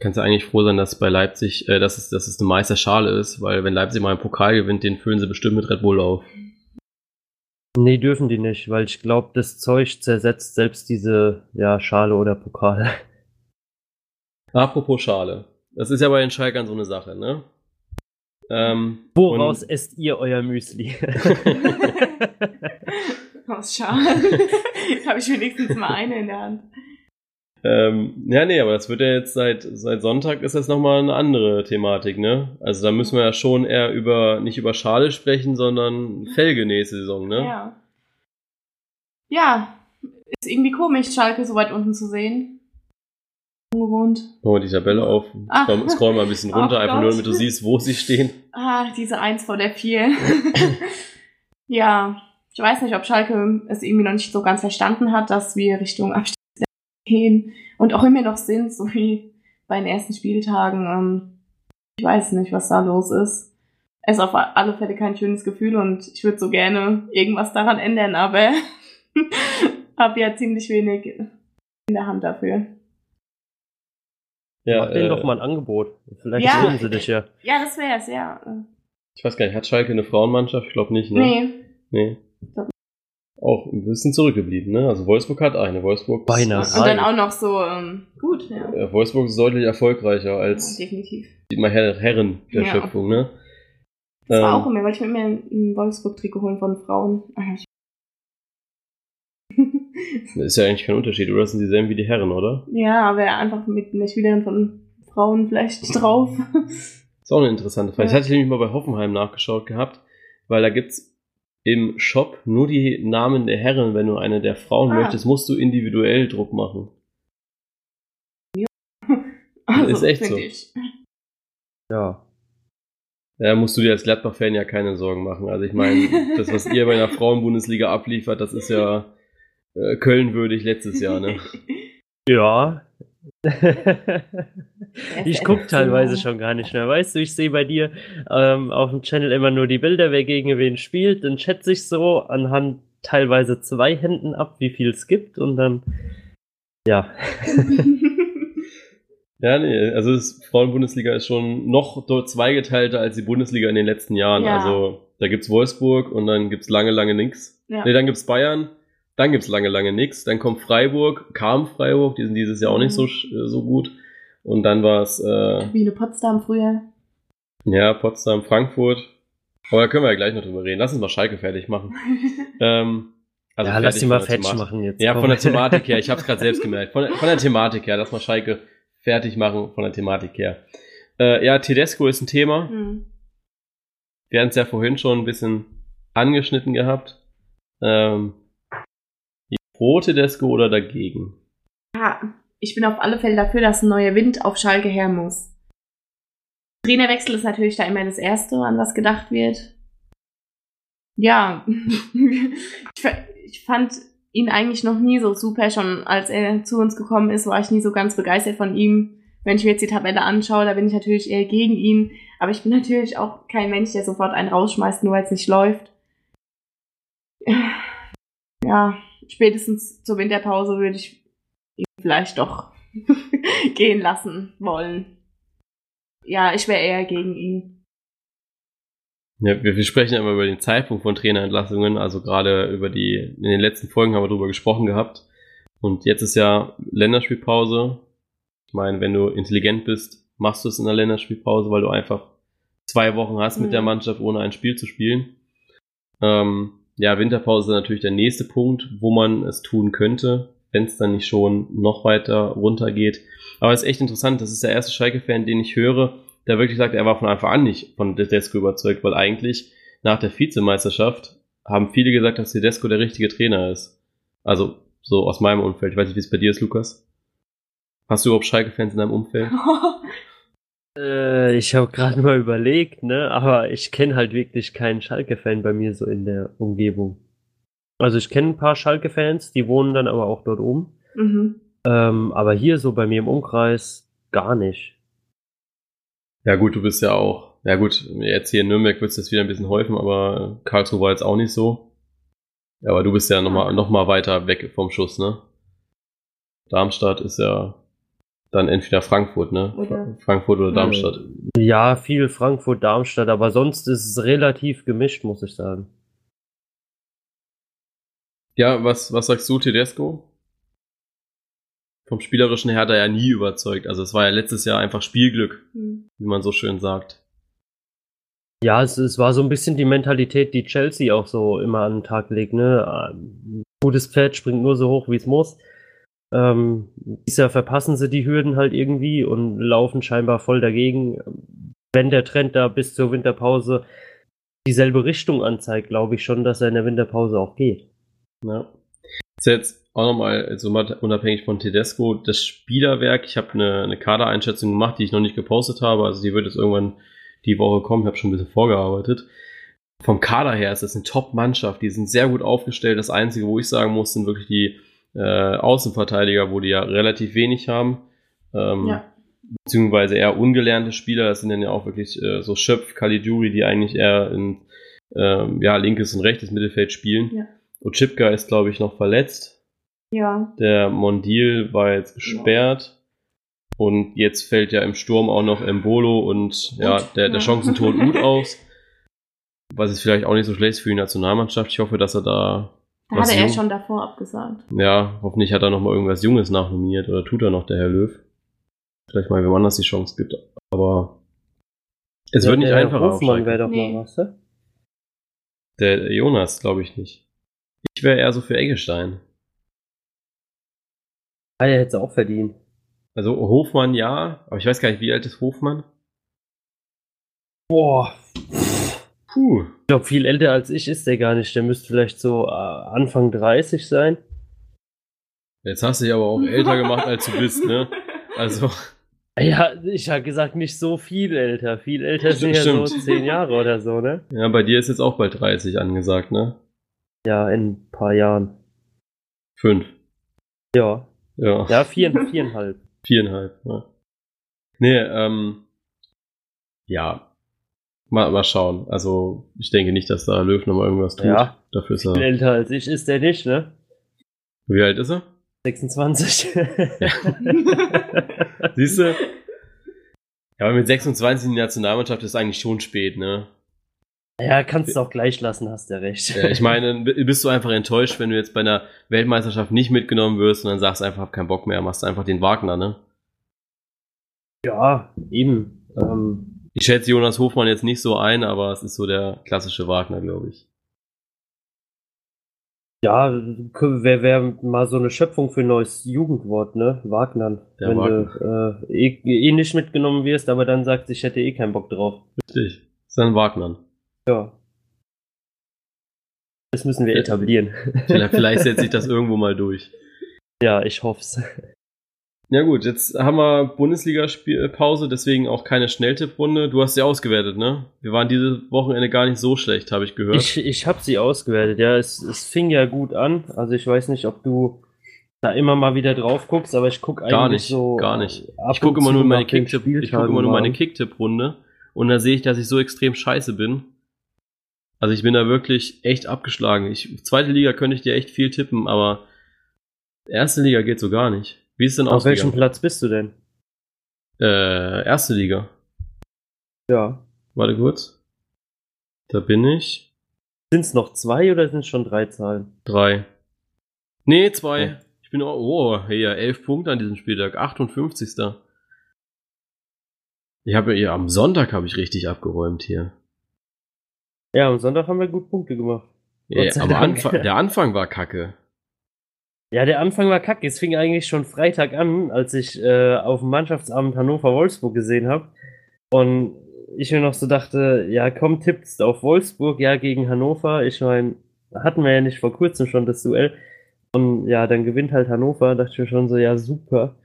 kannst du eigentlich froh sein, dass bei Leipzig, äh, dass, es, dass es eine Meisterschale ist, weil wenn Leipzig mal einen Pokal gewinnt, den füllen sie bestimmt mit Red Bull auf. Nee, dürfen die nicht, weil ich glaube, das Zeug zersetzt selbst diese ja, Schale oder Pokal. Apropos Schale. Das ist ja bei den Schalkern so eine Sache, ne? Ähm, Woraus esst ihr euer Müsli? Aus Schalen. Jetzt habe ich wenigstens mal eine in der Hand. Ähm, ja, nee, aber das wird ja jetzt seit, seit Sonntag ist das nochmal eine andere Thematik, ne? Also da müssen wir ja schon eher über, nicht über Schale sprechen, sondern Felge nächste Saison, ne? Ja. Ja, ist irgendwie komisch, Schalke so weit unten zu sehen. Ungewohnt. Machen wir die Tabelle auf. Ach. Scroll, scroll mal ein bisschen runter, einfach nur damit du siehst, wo sie stehen. Ah, diese Eins vor der Vier. ja, ich weiß nicht, ob Schalke es irgendwie noch nicht so ganz verstanden hat, dass wir Richtung Abstieg gehen und auch immer noch sind, so wie bei den ersten Spieltagen. Ähm, ich weiß nicht, was da los ist. Es ist auf alle Fälle kein schönes Gefühl und ich würde so gerne irgendwas daran ändern, aber habe ja ziemlich wenig in der Hand dafür. Ja, Mach denen äh, doch mal ein Angebot. Vielleicht ja, hören sie dich ja. Ja, das wäre es, ja. Ich weiß gar nicht, hat Schalke eine Frauenmannschaft? Ich glaube nicht, ne? Nee. Nee auch ein bisschen zurückgeblieben. Ne? Also Wolfsburg hat eine. Wolfsburg Beinahe. Und dann auch noch so ähm, gut. Ja. Wolfsburg ist deutlich erfolgreicher als ja, definitiv. die Her Herren der ja. Schöpfung. Ne? Das ähm, war auch immer, weil ich mir immer ein Wolfsburg-Trikot holen von Frauen. ist ja eigentlich kein Unterschied, oder? Das sind dieselben wie die Herren, oder? Ja, aber einfach mit einer Spielerin von Frauen vielleicht drauf. ist auch eine interessante Frage. Ja. Das hatte ich nämlich mal bei Hoffenheim nachgeschaut gehabt, weil da gibt's im Shop nur die Namen der Herren. Wenn du eine der Frauen ah. möchtest, musst du individuell Druck machen. Ja. Also, ist echt so. Ich. Ja. Da musst du dir als Gladbach-Fan ja keine Sorgen machen. Also ich meine, das, was ihr bei der Frauenbundesliga abliefert, das ist ja äh, Köln würdig letztes Jahr, ne? Ja, ich gucke teilweise schon gar nicht mehr. Weißt du, ich sehe bei dir ähm, auf dem Channel immer nur die Bilder, wer gegen wen spielt. Dann schätze ich so anhand teilweise zwei Händen ab, wie viel es gibt und dann, ja. Ja, nee, also das Frauenbundesliga ist schon noch dort zweigeteilter als die Bundesliga in den letzten Jahren. Ja. Also da gibt's Wolfsburg und dann gibt's lange, lange nix. Ja. Nee, dann gibt's Bayern, dann gibt's lange, lange nix. Dann kommt Freiburg, kam Freiburg, die sind dieses Jahr auch nicht so, sch- äh, so gut. Und dann war's äh, Wie eine Potsdam früher. ja, Potsdam, Frankfurt. Aber da können wir ja gleich noch drüber reden. Lass uns mal Schalke fertig machen. ähm, also ja, lass fertig die mal von der fetch Thematik. machen jetzt. Ja, komm. von der Thematik her. Ich habe es gerade selbst gemerkt. Von, der- von der Thematik her. Lass mal Schalke fertig machen von der Thematik her. Äh, ja, Tedesco ist ein Thema. Hm. Wir hatten es ja vorhin schon ein bisschen angeschnitten gehabt. Ähm, pro Tedesco oder dagegen? Ja, ich bin auf alle Fälle dafür, dass ein neuer Wind auf Schalke her muss. Trainerwechsel ist natürlich da immer das Erste, an was gedacht wird. Ja, ich, fa- ich fand ihn eigentlich noch nie so super. Schon als er zu uns gekommen ist, war ich nie so ganz begeistert von ihm. Wenn ich mir jetzt die Tabelle anschaue, da bin ich natürlich eher gegen ihn. Aber ich bin natürlich auch kein Mensch, der sofort einen rausschmeißt, nur weil es nicht läuft. Ja, spätestens zur Winterpause würde ich ihn vielleicht doch gehen lassen wollen. Ja, ich wäre eher gegen ihn. Ja, wir, wir sprechen ja immer über den Zeitpunkt von Trainerentlassungen, also gerade über die, in den letzten Folgen haben wir darüber gesprochen gehabt. Und jetzt ist ja Länderspielpause. Ich meine, wenn du intelligent bist, machst du es in der Länderspielpause, weil du einfach zwei Wochen hast mit Mhm. der Mannschaft, ohne ein Spiel zu spielen. Ähm, ja, Winterpause ist natürlich der nächste Punkt, wo man es tun könnte, wenn es dann nicht schon noch weiter runtergeht. Aber es ist echt interessant, das ist der erste Schalke-Fan, den ich höre, der wirklich sagt, er war von Anfang an nicht von Tedesco überzeugt, weil eigentlich nach der Vizemeisterschaft haben viele gesagt, dass Tedesco der richtige Trainer ist. Also so aus meinem Umfeld. Ich weiß nicht, wie es bei dir ist, Lukas. Hast du überhaupt Schalke-Fans in deinem Umfeld? Äh, ich habe gerade mal überlegt, ne, aber ich kenne halt wirklich keinen Schalke-Fan bei mir so in der Umgebung. Also ich kenne ein paar Schalke-Fans, die wohnen dann aber auch dort oben. mhm. Ähm, aber hier so bei mir im Umkreis gar nicht. Ja gut, du bist ja auch. Ja gut, jetzt hier in Nürnberg wird es jetzt wieder ein bisschen häufen, aber Karlsruhe war jetzt auch nicht so. Aber du bist ja nochmal noch mal weiter weg vom Schuss, ne? Darmstadt ist ja dann entweder Frankfurt, ne? Oder- Frankfurt oder Darmstadt. Ja, viel Frankfurt, Darmstadt, aber sonst ist es relativ gemischt, muss ich sagen. Ja, was, was sagst du, Tedesco? Vom Spielerischen her hat er ja nie überzeugt. Also es war ja letztes Jahr einfach Spielglück, Hm. wie man so schön sagt. Ja, es, es war so ein bisschen die Mentalität, die Chelsea auch so immer an den Tag legt. Ne? Ein Gutes Pferd springt nur so hoch, wie es muss. Ähm, dieses Jahr verpassen sie die Hürden halt irgendwie und laufen scheinbar voll dagegen. Wenn der Trend da bis zur Winterpause dieselbe Richtung anzeigt, glaube ich schon, dass er in der Winterpause auch geht. Ja. Ist jetzt auch nochmal, also unabhängig von Tedesco, das Spielerwerk, ich habe eine, eine Kadereinschätzung gemacht, die ich noch nicht gepostet habe, also die wird jetzt irgendwann die Woche kommen, ich habe schon ein bisschen vorgearbeitet. Vom Kader her ist das eine Top-Mannschaft, die sind sehr gut aufgestellt. Das Einzige, wo ich sagen muss, sind wirklich die äh, Außenverteidiger, wo die ja relativ wenig haben. Ähm, Ja. Beziehungsweise eher ungelernte Spieler, das sind dann ja auch wirklich äh, so Schöpf, Caligiuri, die eigentlich eher in ähm, ja, linkes und rechtes Mittelfeld spielen. Ja. Ochipka ist, glaube ich, noch verletzt. Ja. Der Mondil war jetzt gesperrt. Und jetzt fällt ja im Sturm auch noch Embolo und ja, der, der ja. Chancentod Ut aus. Was ist vielleicht auch nicht so schlecht für die Nationalmannschaft. Ich hoffe, dass er da, Da hatte er jung- schon davor abgesagt. ja, hoffentlich hat er noch mal irgendwas Junges nachnominiert oder tut er noch, der Herr Löw. Vielleicht mal, wenn man das die Chance gibt. Aber es wird nicht der einfacher. auf Hofmann wäre doch Nee. mal was, ne? Der Jonas, glaube ich nicht. Ich wäre eher so für Eggestein. Ah, der hätte es auch verdient. Also Hofmann ja, aber ich weiß gar nicht, wie alt ist Hofmann? Boah, Puh. ich glaube, viel älter als ich ist der gar nicht. Der müsste vielleicht so äh, Anfang 30 sein. Jetzt hast du dich aber auch älter gemacht, als du bist, ne? Also, Ja, ich habe gesagt, nicht so viel älter. Viel älter sind ja so Stimmt. 10 Jahre oder so, ne? ja, bei dir ist jetzt auch bald 30 angesagt, ne? Ja, in ein paar Jahren. Fünf. Ja, Ja. ja vier, viereinhalb. Viereinhalb, ja. Nee, ähm, ja. Mal, mal schauen. Also, ich denke nicht, dass da Löw nochmal irgendwas tut. Ja. Dafür ist er. älter als ich ist der nicht, ne? Wie alt ist er? 26. Siehst du? Ja, aber mit 26 in die Nationalmannschaft ist eigentlich schon spät, ne? ja, kannst du auch gleich lassen, hast ja recht. Ja, ich meine, bist du einfach enttäuscht, wenn du jetzt bei einer Weltmeisterschaft nicht mitgenommen wirst und dann sagst einfach, hab keinen Bock mehr, machst einfach den Wagner, ne? Ja, eben. Ähm, Ich schätze Jonas Hofmann jetzt nicht so ein, aber es ist so der klassische Wagner, glaube ich. ja, wäre wär mal so eine Schöpfung für ein neues Jugendwort, ne? Wagner. Der Wenn du äh, eh, eh nicht mitgenommen wirst, aber dann sagst, ich hätte eh keinen Bock drauf. Richtig. Ist dann Wagner. Ja. Das müssen wir etablieren. Vielleicht, vielleicht setzt sich das irgendwo mal durch. ja, ich hoff's. Ja gut, jetzt haben wir Bundesliga-Pause, deswegen auch keine Schnelltipprunde. Du hast sie ausgewertet, ne? Wir waren dieses Wochenende gar nicht so schlecht, habe ich gehört. Ich, ich habe sie ausgewertet, ja. Es, es fing ja gut an. Also ich weiß nicht, ob du da immer mal wieder drauf guckst, aber ich gucke eigentlich Gar nicht, so. gar nicht. ich gucke immer nur meine immer nur. Kicktipp-Runde und da sehe ich, dass ich so extrem scheiße bin. Also ich bin da wirklich echt abgeschlagen. Ich, zweite Liga könnte ich dir echt viel tippen, aber erste Liga geht so gar nicht. Wie ist denn Auf welchem? Platz bist du denn? Äh, erste Liga. Ja. Warte kurz. Da bin ich. Sind es noch zwei oder sind es schon drei Zahlen? Drei. Nee, zwei. Oh. Ich bin auch, oh, hey, ja, elf Punkte an diesem Spieltag. 58. Ich habe ja, am Sonntag habe ich richtig abgeräumt hier. Ja, am Sonntag haben wir gut Punkte gemacht. Ja, am. Anfang, der Anfang war kacke. Ja, der Anfang war kacke. Es fing eigentlich schon Freitag an, als ich äh, auf dem Mannschaftsabend Hannover-Wolfsburg gesehen habe. Und ich mir noch so dachte, ja, komm, tippst auf Wolfsburg, ja, gegen Hannover. Ich meine, hatten wir ja nicht vor kurzem schon das Duell. Und ja, dann gewinnt halt Hannover. Dachte ich mir schon so, ja, super.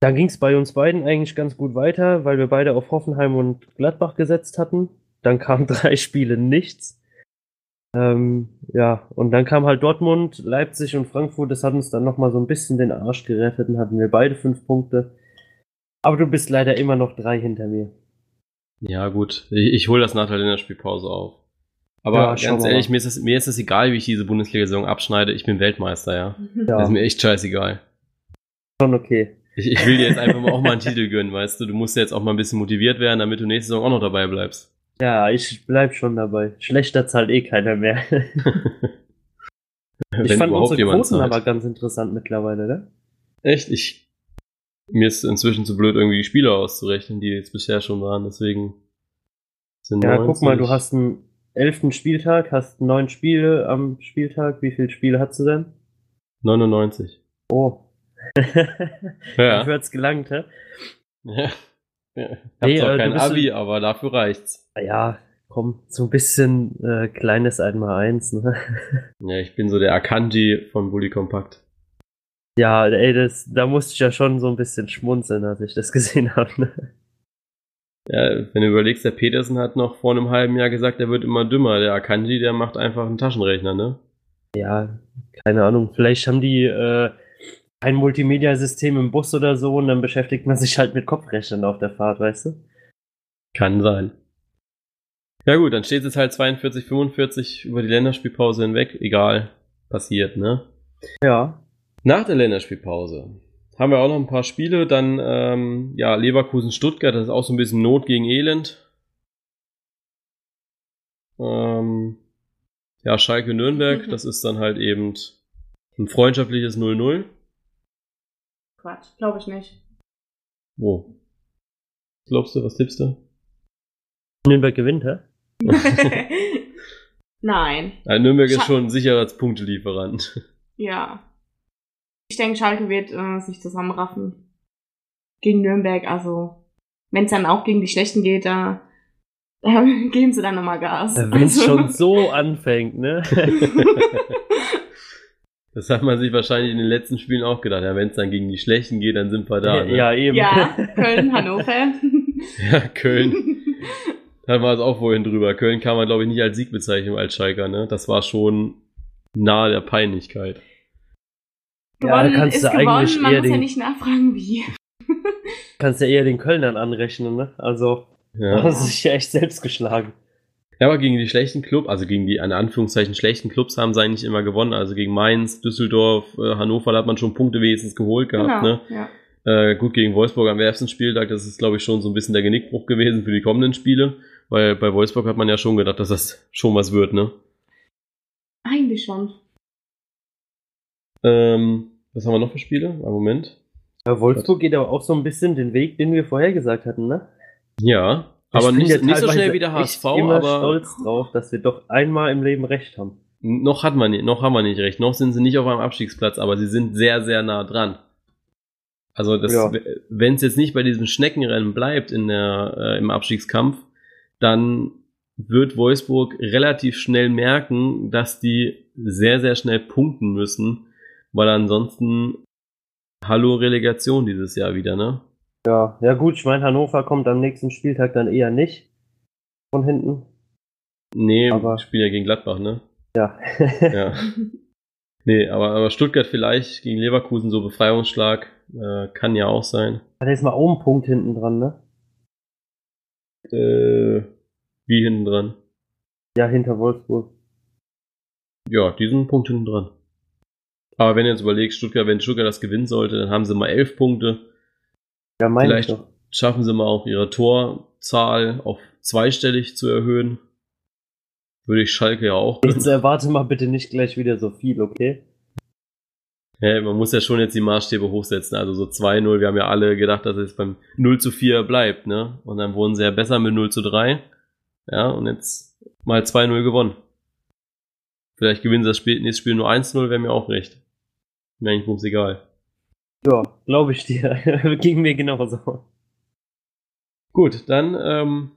Dann ging es bei uns beiden eigentlich ganz gut weiter, weil wir beide auf Hoffenheim und Gladbach gesetzt hatten. Dann kamen drei Spiele nichts. Ähm, ja, und dann kam halt Dortmund, Leipzig und Frankfurt. Das hat uns dann nochmal so ein bisschen den Arsch gerettet und hatten wir beide fünf Punkte. Aber du bist leider immer noch drei hinter mir. Ja, gut. Ich, ich hole das nach der Länderspielpause auf. Aber Ja, ganz ehrlich, mir ist, es, mir ist es egal, wie ich diese Bundesliga-Saison abschneide. Ich bin Weltmeister, ja. Das Ja, ist mir echt scheißegal. schon okay. Ich, ich will dir jetzt einfach mal auch mal einen Titel gönnen, weißt du. Du musst jetzt auch mal ein bisschen motiviert werden, damit du nächste Saison auch noch dabei bleibst. Ja, ich bleib schon dabei. Schlechter zahlt eh keiner mehr. ich fand unsere Quoten zahlt. aber ganz interessant mittlerweile, ne? Echt? Ich. Mir ist inzwischen zu blöd, irgendwie die Spieler auszurechnen, die jetzt bisher schon waren, deswegen sind Ja, 90. guck mal, du hast einen elften Spieltag, hast neun Spiele am Spieltag. Wie viele Spiele hast du denn? 99. Oh. Ja. Dafür hat's gelangt, hä? ja. Ja. Ich Nee, hab zwar äh, du kein Abi, aber dafür reicht's. Ja, komm, so ein bisschen äh, kleines Einmaleins, ne? Ja, ich bin so der Akanji von Bully Compact. Ja, ey, das, da musste ich ja schon so ein bisschen schmunzeln, als ich das gesehen habe. Ne? Ja, wenn du überlegst, der Petersen hat noch vor einem halben Jahr gesagt, er wird immer dümmer. Der Akanji, der macht einfach einen Taschenrechner, ne? Ja, keine Ahnung, vielleicht haben die äh, ein Multimedia-System im Bus oder so und dann beschäftigt man sich halt mit Kopfrechnern auf der Fahrt, weißt du? Kann sein. Ja gut, dann steht es halt 42, 45 über die Länderspielpause hinweg. Egal, passiert, ne? Ja. Nach der Länderspielpause haben wir auch noch ein paar Spiele. Dann, ähm, ja, Leverkusen-Stuttgart, das ist auch so ein bisschen Not gegen Elend. Ähm, ja, Schalke-Nürnberg, das ist dann halt eben ein freundschaftliches 0-0. Quatsch, glaube ich nicht. Wo? Was glaubst du, was tippst du? Nürnberg gewinnt, hä? Nein, Ja, Nürnberg ist Scha- schon ein sicherer Punktelieferant. ja. Ich denke, Schalke wird äh, sich zusammenraffen. Gegen Nürnberg, also wenn es dann auch gegen die Schlechten geht, da, da geben sie dann nochmal Gas. Wenn es Also- schon so anfängt, ne? Das hat man sich wahrscheinlich in den letzten Spielen auch gedacht. Ja, wenn es dann gegen die Schlechten geht, dann sind wir da. Ne? Ja, eben. ja, Köln, Hannover. ja, Köln. Da hatten wir es auch vorhin drüber. Köln kann man, glaube ich, nicht als Sieg bezeichnen als Schalker, ne? Das war schon nahe der Peinlichkeit. Ja, da kannst ist du gewonnen, eigentlich man eher muss ja den- nicht nachfragen, wie. Kannst ja eher den Kölnern anrechnen, ne? Also, da Ja. haben sie sich ja echt selbst geschlagen. Ja, aber gegen die schlechten Clubs, also gegen die in Anführungszeichen schlechten Clubs haben sie eigentlich immer gewonnen. Also gegen Mainz, Düsseldorf, äh, Hannover, da hat man schon Punkte wenigstens geholt gehabt. Genau, Ne? ja. Äh, gut, gegen Wolfsburg am ersten Spieltag, das ist, glaube ich, schon so ein bisschen der Genickbruch gewesen für die kommenden Spiele. Weil bei Wolfsburg hat man ja schon gedacht, dass das schon was wird, ne? Eigentlich schon. Ähm, was haben wir noch für Spiele? Einen Moment. Ja, Wolfsburg geht aber auch so ein bisschen den Weg, den wir vorher gesagt hatten, ne? Ja, aber nicht, nicht so schnell wie der HSV, immer aber stolz drauf, dass wir doch einmal im Leben recht haben. noch hat man noch haben wir nicht recht. Noch sind sie nicht auf einem Abstiegsplatz, aber sie sind sehr, sehr nah dran. Also Ja. wenn es jetzt nicht bei diesem Schneckenrennen bleibt in der, äh, im Abstiegskampf, dann wird Wolfsburg relativ schnell merken, dass die sehr, sehr schnell punkten müssen, weil ansonsten Hallo Relegation dieses Jahr wieder, ne? Ja, ja gut, ich meine, Hannover kommt am nächsten Spieltag dann eher nicht von hinten. Nee, Aber- spielen ja gegen Gladbach, ne? Ja. Ja. Nee, aber, aber Stuttgart vielleicht gegen Leverkusen so Befreiungsschlag äh, kann ja auch sein. Da ist mal auch ein Punkt hinten dran, ne? Äh, wie hinten dran? Ja, hinter Wolfsburg. Ja, diesen Punkt hinten dran. Aber wenn du jetzt überlegst, Stuttgart, wenn Stuttgart das gewinnen sollte, dann haben sie mal elf Punkte. Ja, meine ich Vielleicht schaffen sie mal auch ihre Torzahl auf zweistellig zu erhöhen. Würde ich Schalke ja auch. Jetzt erwarte mal bitte nicht gleich wieder so viel, okay? Ja, man muss ja schon jetzt die Maßstäbe hochsetzen. Also so 2-0, wir haben ja alle gedacht, dass es beim 0 zu 4 bleibt, ne? Und dann wurden sie ja besser mit 0 zu 3. Ja, und jetzt mal 2-0 gewonnen. Vielleicht gewinnen sie das Spiel, nächste Spiel nur 1-0, wäre mir auch recht. Mir eigentlich egal. Ja, glaube ich dir. Ging mir genauso. Gut, dann ähm,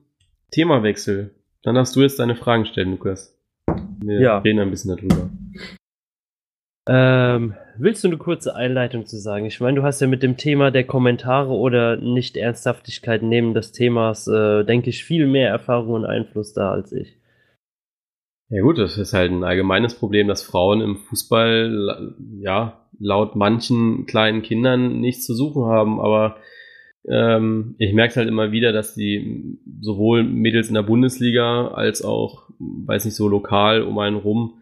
Themawechsel. Dann darfst du jetzt deine Fragen stellen, Lukas. Wir Ja. reden ein bisschen darüber. Ähm, willst du eine kurze Einleitung zu sagen? Ich meine, du hast ja mit dem Thema der Kommentare oder Nicht-Ernsthaftigkeit neben des Themas, äh, denke ich, viel mehr Erfahrung und Einfluss da als ich. Ja gut, das ist halt ein allgemeines Problem, dass Frauen im Fußball ja laut manchen kleinen Kindern nichts zu suchen haben, aber ähm, ich merke halt immer wieder, dass die sowohl Mädels in der Bundesliga als auch, weiß nicht, so lokal um einen rum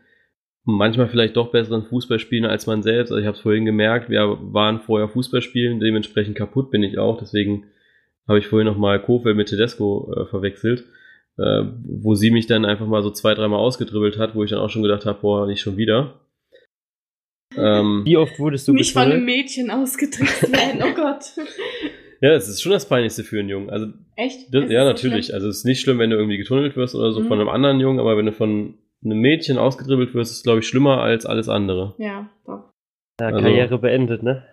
manchmal vielleicht doch besseren Fußball spielen als man selbst. Also ich habe es vorhin gemerkt, wir waren vorher Fußball spielen, dementsprechend kaputt bin ich auch, deswegen habe ich vorhin nochmal Kofel mit Tedesco äh, verwechselt äh, wo sie mich dann einfach mal so zwei, dreimal ausgedribbelt hat, wo ich dann auch schon gedacht habe, boah, nicht schon wieder. Ähm, Wie oft wurdest du Nicht von einem? Mädchen ausgetrickst werden, oh Gott. ja, das ist schon das Peinlichste für einen Jungen. Also, Echt? das, ja, so natürlich. schlimm? Also, es ist nicht schlimm, wenn du irgendwie getunnelt wirst oder so Mhm. von einem anderen Jungen, aber wenn du von einem Mädchen ausgedribbelt wirst, ist es, glaube ich, schlimmer als alles andere. Ja, doch. Ja, Also- Karriere beendet, ne?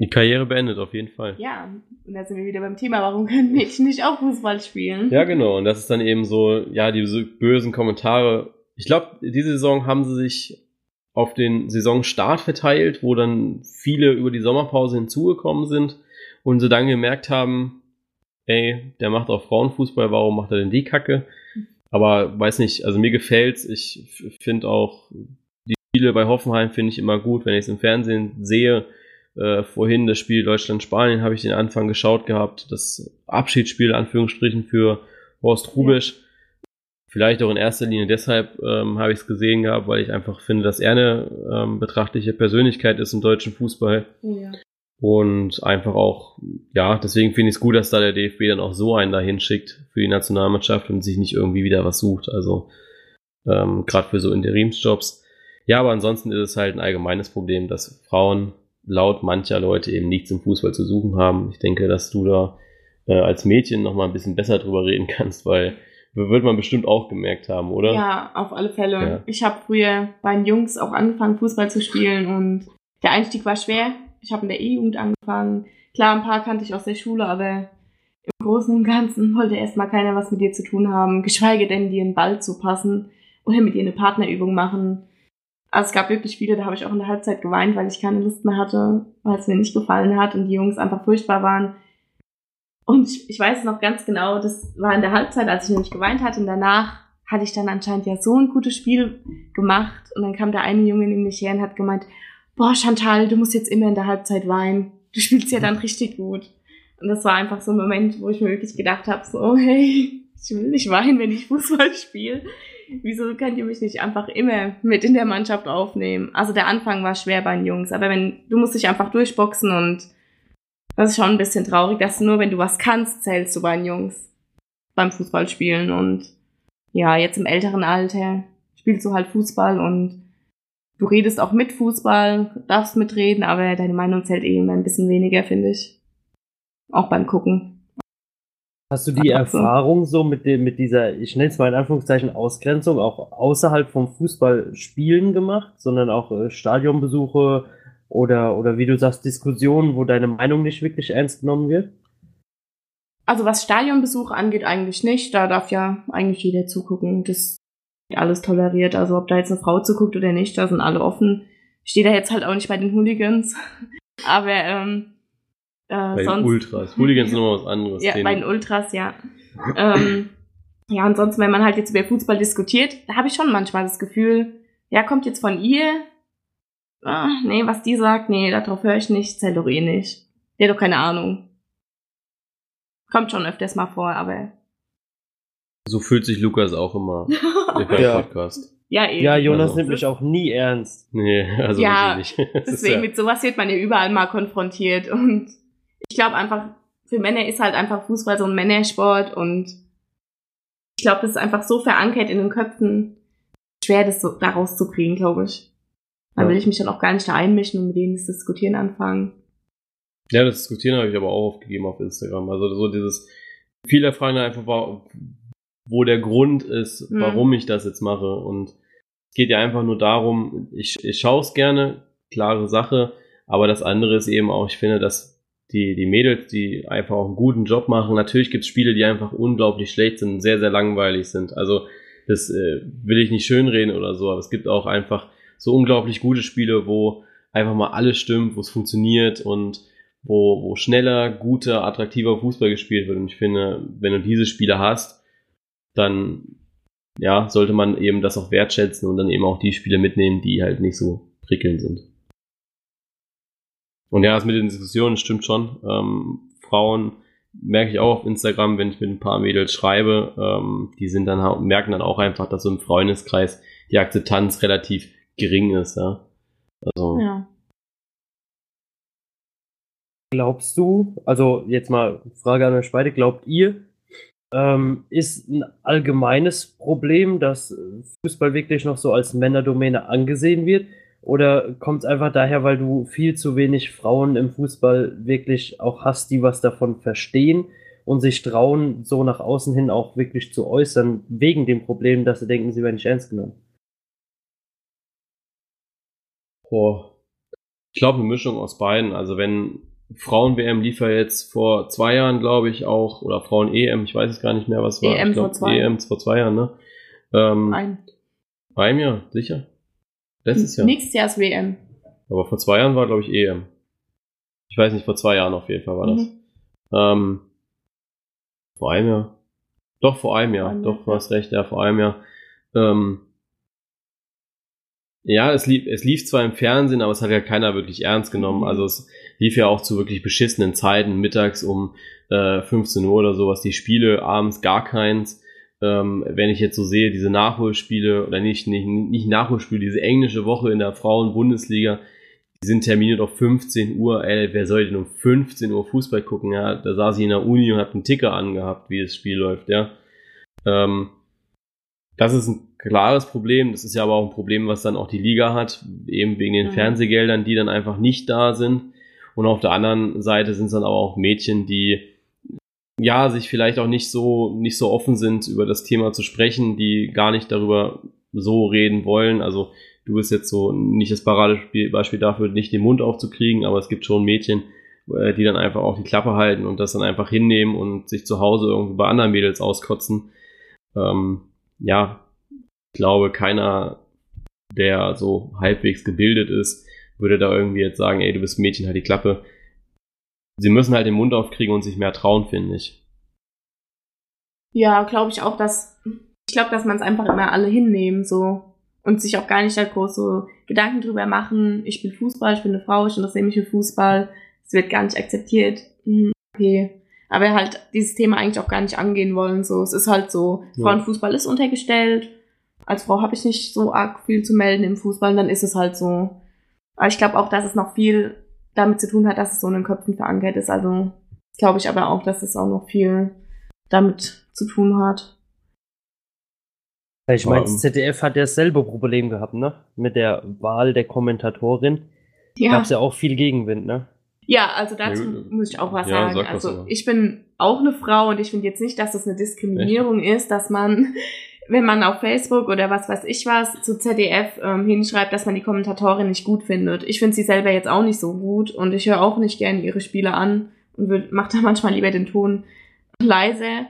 Die Karriere beendet auf jeden Fall. Ja, und da sind wir wieder beim Thema, warum können Mädchen nicht auch Fußball spielen? Ja, genau. Und das ist dann eben so, ja, diese bösen Kommentare. Ich glaube, diese Saison haben sie sich auf den Saisonstart verteilt, wo dann viele über die Sommerpause hinzugekommen sind und sie dann gemerkt haben, ey, der macht auch Frauenfußball, warum macht er denn die Kacke? Aber weiß nicht, also mir gefällt's. Ich finde auch die Spiele bei Hoffenheim finde ich immer gut, wenn ich es im Fernsehen sehe. Äh, vorhin das Spiel Deutschland-Spanien habe ich den Anfang geschaut gehabt. Das Abschiedsspiel, Anführungsstrichen, für Horst Rubisch. Vielleicht auch in erster Linie deshalb ähm, habe ich es gesehen gehabt, weil ich einfach finde, dass er eine ähm, betrachtliche Persönlichkeit ist im deutschen Fußball. Oh ja. Und einfach auch, ja, deswegen finde ich es gut, dass da der DFB dann auch so einen dahin schickt für die Nationalmannschaft und sich nicht irgendwie wieder was sucht. Also ähm, gerade für so Interimsjobs. Ja, aber ansonsten ist es halt ein allgemeines Problem, dass Frauen laut mancher Leute eben nichts im Fußball zu suchen haben. Ich denke, dass du da äh, als Mädchen noch mal ein bisschen besser drüber reden kannst, weil wird man bestimmt auch gemerkt haben, oder? Ja, auf alle Fälle. Ja. Ich habe früher bei den Jungs auch angefangen, Fußball zu spielen und der Einstieg war schwer. Ich habe in der E-Jugend angefangen. Klar, ein paar kannte ich aus der Schule, aber im Großen und Ganzen wollte erstmal keiner was mit dir zu tun haben, geschweige denn dir einen Ball zu passen oder mit dir eine Partnerübung machen. Also es gab wirklich viele, da habe ich auch in der Halbzeit geweint, weil ich keine Lust mehr hatte, weil es mir nicht gefallen hat und die Jungs einfach furchtbar waren. Und ich, ich weiß noch ganz genau, das war in der Halbzeit, als ich nämlich geweint hatte und danach hatte ich dann anscheinend ja so ein gutes Spiel gemacht und dann kam der eine Junge nämlich her und hat gemeint, boah Chantal, du musst jetzt immer in der Halbzeit weinen, du spielst ja dann richtig gut. Und das war einfach so ein Moment, wo ich mir wirklich gedacht habe, so hey, ich will nicht weinen, wenn ich Fußball spiele. Wieso könnt ihr mich nicht einfach immer mit in der Mannschaft aufnehmen? Also der Anfang war schwer bei den Jungs, aber wenn du musst dich einfach durchboxen und das ist schon ein bisschen traurig, dass nur wenn du was kannst, zählst du bei den Jungs beim Fußballspielen und ja, jetzt im älteren Alter spielst du halt Fußball und du redest auch mit Fußball, darfst mitreden, aber deine Meinung zählt immer ein bisschen weniger, finde ich. Auch beim Gucken. Hast du die also. Erfahrung so mit dem, mit dieser, ich nenne es mal in Anführungszeichen Ausgrenzung, auch außerhalb vom Fußballspielen gemacht, sondern auch äh, Stadionbesuche oder, oder wie du sagst, Diskussionen, wo deine Meinung nicht wirklich ernst genommen wird? Also was Stadionbesuche angeht, eigentlich nicht. Da darf ja eigentlich jeder zugucken. Das wird alles toleriert. Also ob da jetzt eine Frau zuguckt oder nicht, da sind alle offen. Ich stehe da jetzt halt auch nicht bei den Hooligans. Aber ähm, äh, bei sonst, den Ultras. Hooligans sind immer was anderes. Ja, bei den Ultras, ja. ähm, ja, ansonsten, wenn man halt jetzt über Fußball diskutiert, da habe ich schon manchmal das Gefühl, ja, kommt jetzt von ihr. Ah, nee, was die sagt, nee, darauf höre ich nicht, zählt doch eh nicht. Der hat doch keine Ahnung. Kommt schon öfters mal vor, aber. So fühlt sich Lukas auch immer im ja. Podcast. Ja, eben. Ja, Jonas also, nimmt mich auch nie ernst. Nee, also ja, nicht. deswegen ja mit sowas wird man ja überall mal konfrontiert und ich glaube einfach, für Männer ist halt einfach Fußball so ein Männersport und ich glaube, das ist einfach so verankert in den Köpfen, schwer das so da rauszukriegen, glaube ich. Da ja. will ich mich dann auch gar nicht da einmischen und mit denen das Diskutieren anfangen. Ja, das Diskutieren habe ich aber auch aufgegeben auf Instagram. Also so dieses, viele fragen einfach, wo der Grund ist, mhm. warum ich das jetzt mache. Und es geht ja einfach nur darum, ich, ich schaue es gerne, klare Sache, aber das andere ist eben auch, ich finde, dass die, die Mädels, die einfach auch einen guten Job machen. Natürlich gibt es Spiele, die einfach unglaublich schlecht sind, sehr, sehr langweilig sind. Also das äh, will ich nicht schönreden oder so, aber es gibt auch einfach so unglaublich gute Spiele, wo einfach mal alles stimmt, wo es funktioniert und wo, wo schneller, guter, attraktiver Fußball gespielt wird. Und ich finde, wenn du diese Spiele hast, dann ja, sollte man eben das auch wertschätzen und dann eben auch die Spiele mitnehmen, die halt nicht so prickelnd sind. Und ja, das mit den Diskussionen stimmt schon. Ähm, Frauen merke ich auch auf Instagram, wenn ich mit ein paar Mädels schreibe, ähm, die sind dann merken dann auch einfach, dass so im Freundeskreis die Akzeptanz relativ gering ist, ja. Also. Ja. Glaubst du, also jetzt mal Frage an euch beide, glaubt ihr, ähm, ist ein allgemeines Problem, dass Fußball wirklich noch so als Männerdomäne angesehen wird? Oder kommt es einfach daher, weil du viel zu wenig Frauen im Fußball wirklich auch hast, die was davon verstehen und sich trauen, so nach außen hin auch wirklich zu äußern, wegen dem Problem, dass sie denken, sie werden nicht ernst genommen? Boah. Ich glaube, eine Mischung aus beiden. Also wenn Frauen-WM lief ja jetzt vor zwei Jahren, glaube ich, auch, oder Frauen-EM, ich weiß es gar nicht mehr, was war. EM glaub, vor zwei. EM vor zwei Jahren, ne? Ähm, ein. Einem Jahr, sicher? Letztes Jahr. Nächstes Jahr ist WM. Aber vor zwei Jahren war, glaube ich, EM. Ich weiß nicht, vor zwei Jahren auf jeden Fall war das. Mhm. Ähm, vor einem Jahr. Doch, vor einem Jahr. Vor einem Doch, du hast recht, ja, vor einem Jahr. Ähm, ja, es lief, es lief zwar im Fernsehen, aber es hat ja keiner wirklich ernst genommen. Mhm. Also es lief ja auch zu wirklich beschissenen Zeiten, mittags um äh, 15 Uhr oder sowas, die Spiele, abends gar keins ähm, wenn ich jetzt so sehe, diese Nachholspiele oder nicht, nicht, nicht Nachholspiele, diese englische Woche in der Frauen-Bundesliga, die sind terminiert auf 15 Uhr, ey, wer soll denn um 15 Uhr Fußball gucken, ja, da saß ich in der Uni und hab einen Ticker angehabt, wie das Spiel läuft, ja. Ähm, das ist ein klares Problem, das ist ja aber auch ein Problem, was dann auch die Liga hat, eben wegen den mhm. Fernsehgeldern, die dann einfach nicht da sind. Und auf der anderen Seite sind es dann aber auch Mädchen, die ja, sich vielleicht auch nicht so, nicht so offen sind, über das Thema zu sprechen, die gar nicht darüber so reden wollen. Also du bist jetzt so nicht das Paradebeispiel dafür, nicht den Mund aufzukriegen, aber es gibt schon Mädchen, äh, die dann einfach auch die Klappe halten und das dann einfach hinnehmen und sich zu Hause irgendwie bei anderen Mädels auskotzen. Ähm, ja, ich glaube, keiner, der so halbwegs gebildet ist, würde da irgendwie jetzt sagen, ey, du bist Mädchen, halt die Klappe sie müssen halt den Mund aufkriegen und sich mehr trauen, finde ich. Ja, glaube ich auch, dass ich glaube, dass man es einfach immer alle hinnehmen so und sich auch gar nicht da groß so Gedanken drüber machen. Ich spiele Fußball, ich bin eine Frau, ich interessiere mich für Fußball. Es wird gar nicht akzeptiert. Hm, okay. aber halt dieses Thema eigentlich auch gar nicht angehen wollen. So, es ist halt so, Ja. Frauenfußball ist untergestellt. Als Frau habe ich nicht so arg viel zu melden im Fußball, und dann ist es halt so. Aber ich glaube auch, dass es noch viel damit zu tun hat, dass es so in den Köpfen verankert ist. Also glaube ich aber auch, dass es auch noch viel damit zu tun hat. Ich meine, das ZDF hat ja dasselbe Problem gehabt, ne? Mit der Wahl der Kommentatorin. Ja. Gab es ja auch viel Gegenwind, ne? Ja, also dazu Ja, muss ich auch was Ja, sagen. sag Also ich bin auch eine Frau und ich finde jetzt nicht, dass das eine Diskriminierung ist, dass man, wenn man auf Facebook oder was weiß ich was zu ZDF ähm, hinschreibt, dass man die Kommentatorin nicht gut findet. Ich finde sie selber jetzt auch nicht so gut und ich höre auch nicht gerne ihre Spiele an und würd, mach da manchmal lieber den Ton leise.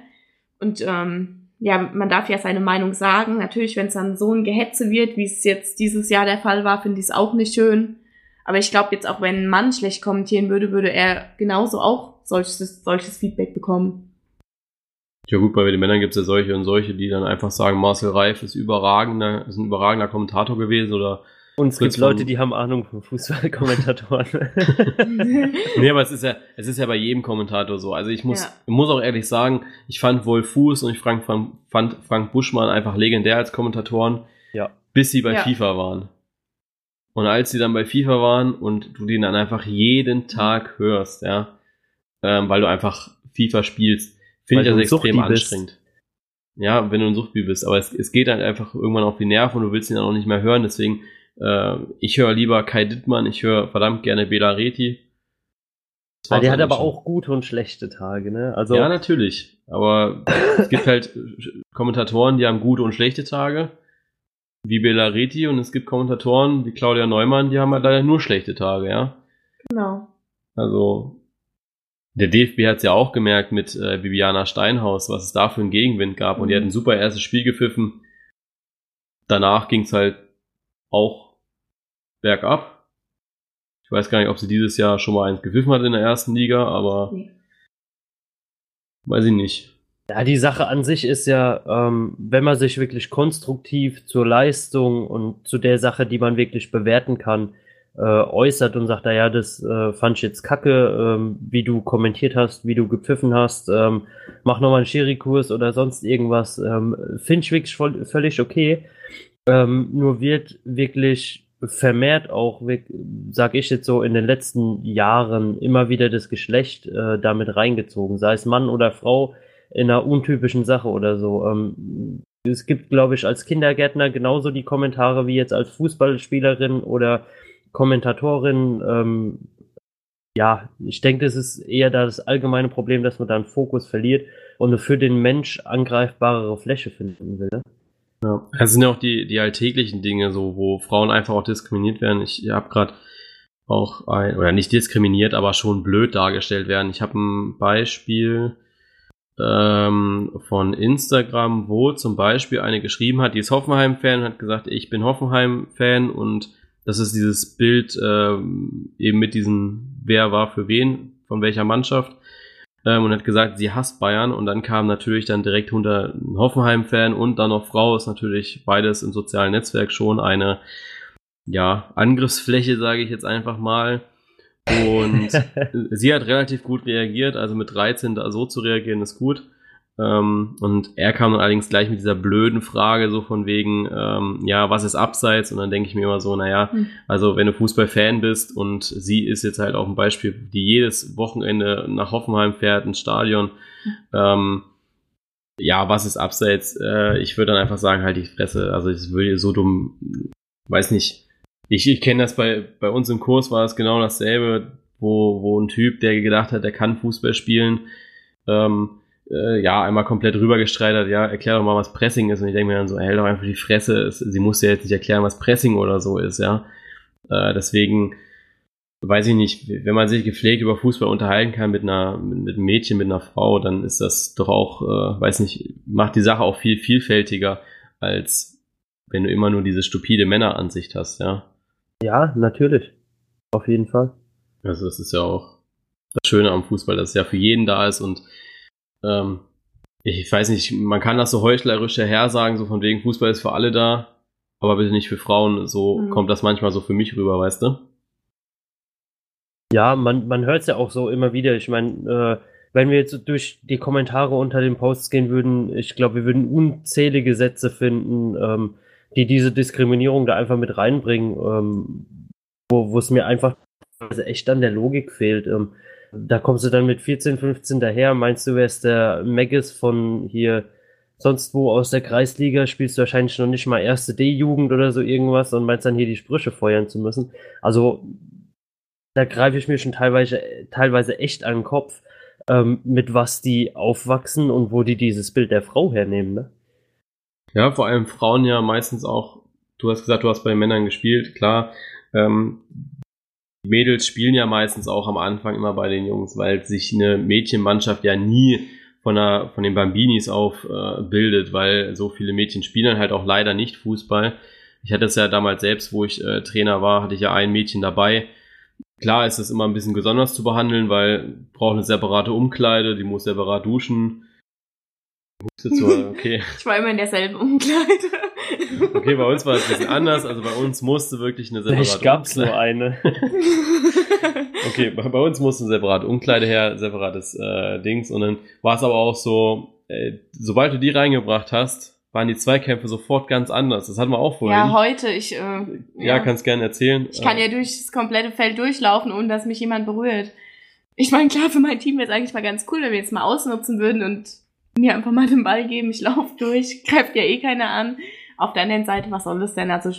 Und ähm, ja, man darf ja seine Meinung sagen. Natürlich, wenn es dann so ein Gehetze wird, wie es jetzt dieses Jahr der Fall war, finde ich es auch nicht schön. Aber ich glaube jetzt auch, wenn ein Mann schlecht kommentieren würde, würde er genauso auch solches, solches Feedback bekommen. Ja gut, bei den Männern gibt es ja solche und solche, die dann einfach sagen, Marcel Reif ist überragender, ist ein überragender Kommentator gewesen oder Und es Fritz gibt Leute, die haben Ahnung von Fußballkommentatoren. Nee, aber es ist ja, es ist ja bei jedem Kommentator so. Also ich muss, Ja. muss auch ehrlich sagen, ich fand Wolf Fuß und ich Frank, fand Frank Buschmann einfach legendär als Kommentatoren, ja. bis sie bei Ja. FIFA waren. Und als sie dann bei FIFA waren und du den dann einfach jeden Tag hörst, ja, ähm, weil du einfach FIFA spielst, finde ich das ein extrem bist. anstrengend. Ja, wenn du ein Suchtbi bist. Aber es, es geht halt einfach irgendwann auf die Nerven und du willst ihn dann auch nicht mehr hören. Deswegen, äh, ich höre lieber Kai Dittmann, ich höre verdammt gerne Bela Reti. Ah, der hat aber schon. auch gute und schlechte Tage, ne? Also, Ja, natürlich. Aber es gibt halt Kommentatoren, die haben gute und schlechte Tage, wie Bela Reti, und es gibt Kommentatoren wie Claudia Neumann, die haben halt leider nur schlechte Tage, ja. genau. Also, der DFB hat es ja auch gemerkt mit äh, Viviana Steinhaus, was es da für einen Gegenwind gab. Und die Mhm. hat ein super erstes Spiel gepfiffen. Danach ging es halt auch bergab. Ich weiß gar nicht, ob sie dieses Jahr schon mal eins gepfiffen hat in der ersten Liga, aber Nee. weiß ich nicht. Ja, die Sache an sich ist ja, ähm, wenn man sich wirklich konstruktiv zur Leistung und zu der Sache, die man wirklich bewerten kann, äh, äußert und sagt, na ja, das äh, fand ich jetzt kacke, ähm, wie du kommentiert hast, wie du gepfiffen hast, ähm, mach nochmal einen Schiri-Kurs oder sonst irgendwas, ähm, finde ich wirklich voll, völlig okay. Ähm, nur wird wirklich vermehrt auch, sag ich jetzt so, in den letzten Jahren immer wieder das Geschlecht äh, damit reingezogen, sei es Mann oder Frau, in einer untypischen Sache oder so. Ähm, es gibt, glaube ich, als Kindergärtner genauso die Kommentare wie jetzt als Fußballspielerin oder Kommentatorin. Ähm, ja, ich denke, das ist eher da das allgemeine Problem, dass man da einen Fokus verliert und für den Mensch angreifbarere Fläche finden will. Ne? Ja. Es sind ja auch die, die alltäglichen Dinge, so, wo Frauen einfach auch diskriminiert werden. Ich habe gerade auch ein, oder nicht diskriminiert, aber schon blöd dargestellt werden. Ich habe ein Beispiel ähm, von Instagram, wo zum Beispiel eine geschrieben hat, die ist Hoffenheim-Fan, hat gesagt, ich bin Hoffenheim-Fan und das ist dieses Bild ähm, eben mit diesem, wer war für wen, von welcher Mannschaft ähm, und hat gesagt, sie hasst Bayern und dann kam natürlich dann direkt unter ein Hoffenheim-Fan und dann noch Frau, ist natürlich beides im sozialen Netzwerk schon eine ja, Angriffsfläche, sage ich jetzt einfach mal. Und sie hat relativ gut reagiert, also mit 13 da so zu reagieren ist gut. Ähm, und er kam dann allerdings gleich mit dieser blöden Frage, so von wegen, ähm, ja, was ist abseits? Und dann denke ich mir immer so, naja, Hm. also wenn du Fußballfan bist und sie ist jetzt halt auch ein Beispiel, die jedes Wochenende nach Hoffenheim fährt, ins Stadion, ähm, ja, was ist abseits? Äh, ich würde dann einfach sagen, halt die Fresse. Also ich würde so dumm, weiß nicht. Ich, ich kenne das bei, bei uns im Kurs war es genau dasselbe, wo, wo ein Typ, der gedacht hat, der kann Fußball spielen, ähm, äh, ja, einmal komplett rübergestreut hat, ja, erklär doch mal, was Pressing ist. Und ich denke mir dann so, hält doch einfach die Fresse. Es, sie muss ja jetzt nicht erklären, was Pressing oder so ist, ja. Äh, deswegen weiß ich nicht, wenn man sich gepflegt über Fußball unterhalten kann mit einer, mit, mit einem Mädchen, mit einer Frau, dann ist das doch auch, äh, weiß nicht, macht die Sache auch viel vielfältiger, als wenn du immer nur diese stupide Männeransicht hast, ja. Ja, natürlich. Auf jeden Fall. Also das ist ja auch das Schöne am Fußball, dass es ja für jeden da ist und ähm, ich weiß nicht, man kann das so heuchlerisch hersagen, so von wegen Fußball ist für alle da, aber bitte nicht für Frauen. So Mhm. kommt das manchmal so für mich rüber, weißt du? Ja, man, man hört es ja auch so immer wieder. Ich meine, äh, wenn wir jetzt durch die Kommentare unter den Posts gehen würden, ich glaube, wir würden unzählige Sätze finden, ähm, die diese Diskriminierung da einfach mit reinbringen, ähm, wo, wo es mir einfach echt an der Logik fehlt. Ähm, da kommst du dann mit 14, 15 daher, meinst du, wärst der Maggis von hier sonst wo aus der Kreisliga, spielst du wahrscheinlich noch nicht mal erste D-Jugend oder so irgendwas und meinst dann hier die Sprüche feuern zu müssen. Also da greife ich mir schon teilweise, teilweise echt an den Kopf, ähm, mit was die aufwachsen und wo die dieses Bild der Frau hernehmen, ne? Ja, vor allem Frauen ja meistens auch, du hast gesagt, du hast bei Männern gespielt, klar, ähm, Mädels spielen ja meistens auch am Anfang immer bei den Jungs, weil sich eine Mädchenmannschaft ja nie von, der, von den Bambinis auf äh, bildet, weil so viele Mädchen spielen halt auch leider nicht Fußball. Ich hatte es ja damals selbst, wo ich äh, Trainer war, hatte ich ja ein Mädchen dabei. Klar ist es immer ein bisschen besonders zu behandeln, weil braucht eine separate Umkleide, die muss separat duschen. Okay. Ich war immer in derselben Umkleide. Okay, bei uns war es ein bisschen anders. Also bei uns musste wirklich eine separate Ich gab's Umkleide. nur eine. okay, bei, bei, uns musste eine separate Umkleide her, separates äh, Dings. Und dann war es aber auch so, äh, sobald du die reingebracht hast, waren die Zweikämpfe sofort ganz anders. Das hatten wir auch vorhin. Ja, heute, ich. Äh, ja, ja kannst gerne erzählen. Ich kann ja durch das komplette Feld durchlaufen, ohne dass mich jemand berührt. Ich meine, klar, für mein Team wäre es eigentlich mal ganz cool, wenn wir jetzt mal ausnutzen würden und mir einfach mal den Ball geben, ich laufe durch, greift ja eh keiner an. Auf der anderen Seite, was soll das denn? Also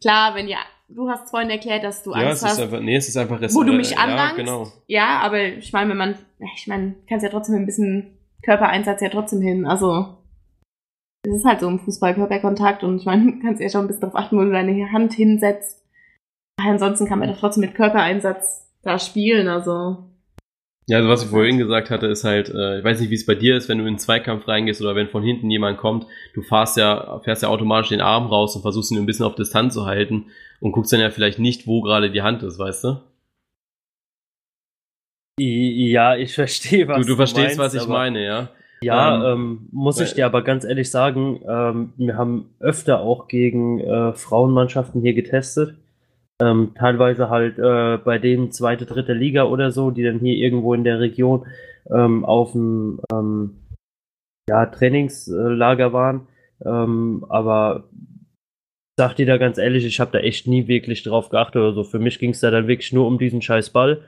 klar, wenn ja, du hast vorhin erklärt, dass du ja, Angst es hast, ist einfach, nee, es ist einfach wo du mich anlangst. Ja, genau. ja, aber ich meine, wenn man, ich meine, kannst ja trotzdem ein bisschen Körpereinsatz ja trotzdem hin. Also es ist halt so ein Fußball-Körperkontakt und ich meine, du kannst ja schon ein bisschen darauf achten, wo du deine Hand hinsetzt. Ansonsten kann man doch trotzdem mit Körpereinsatz da spielen, also ja, also was ich vorhin gesagt hatte, ist halt, äh, ich weiß nicht, wie es bei dir ist, wenn du in einen Zweikampf reingehst oder wenn von hinten jemand kommt, du fährst ja, fährst ja automatisch den Arm raus und versuchst ihn ein bisschen auf Distanz zu halten und guckst dann ja vielleicht nicht, wo gerade die Hand ist, weißt du? Ja, ich verstehe, was du, du, du verstehst, meinst, was ich meine, ja. Ja, ähm, ähm, muss ich dir aber ganz ehrlich sagen, ähm, wir haben öfter auch gegen äh, Frauenmannschaften hier getestet ähm, teilweise halt äh, bei denen zweite, dritte Liga oder so, die dann hier irgendwo in der Region ähm, auf dem ähm, ja, Trainingslager waren. Ähm, aber sag dir da ganz ehrlich, ich habe da echt nie wirklich drauf geachtet oder so. Für mich ging es da dann wirklich nur um diesen scheiß Ball.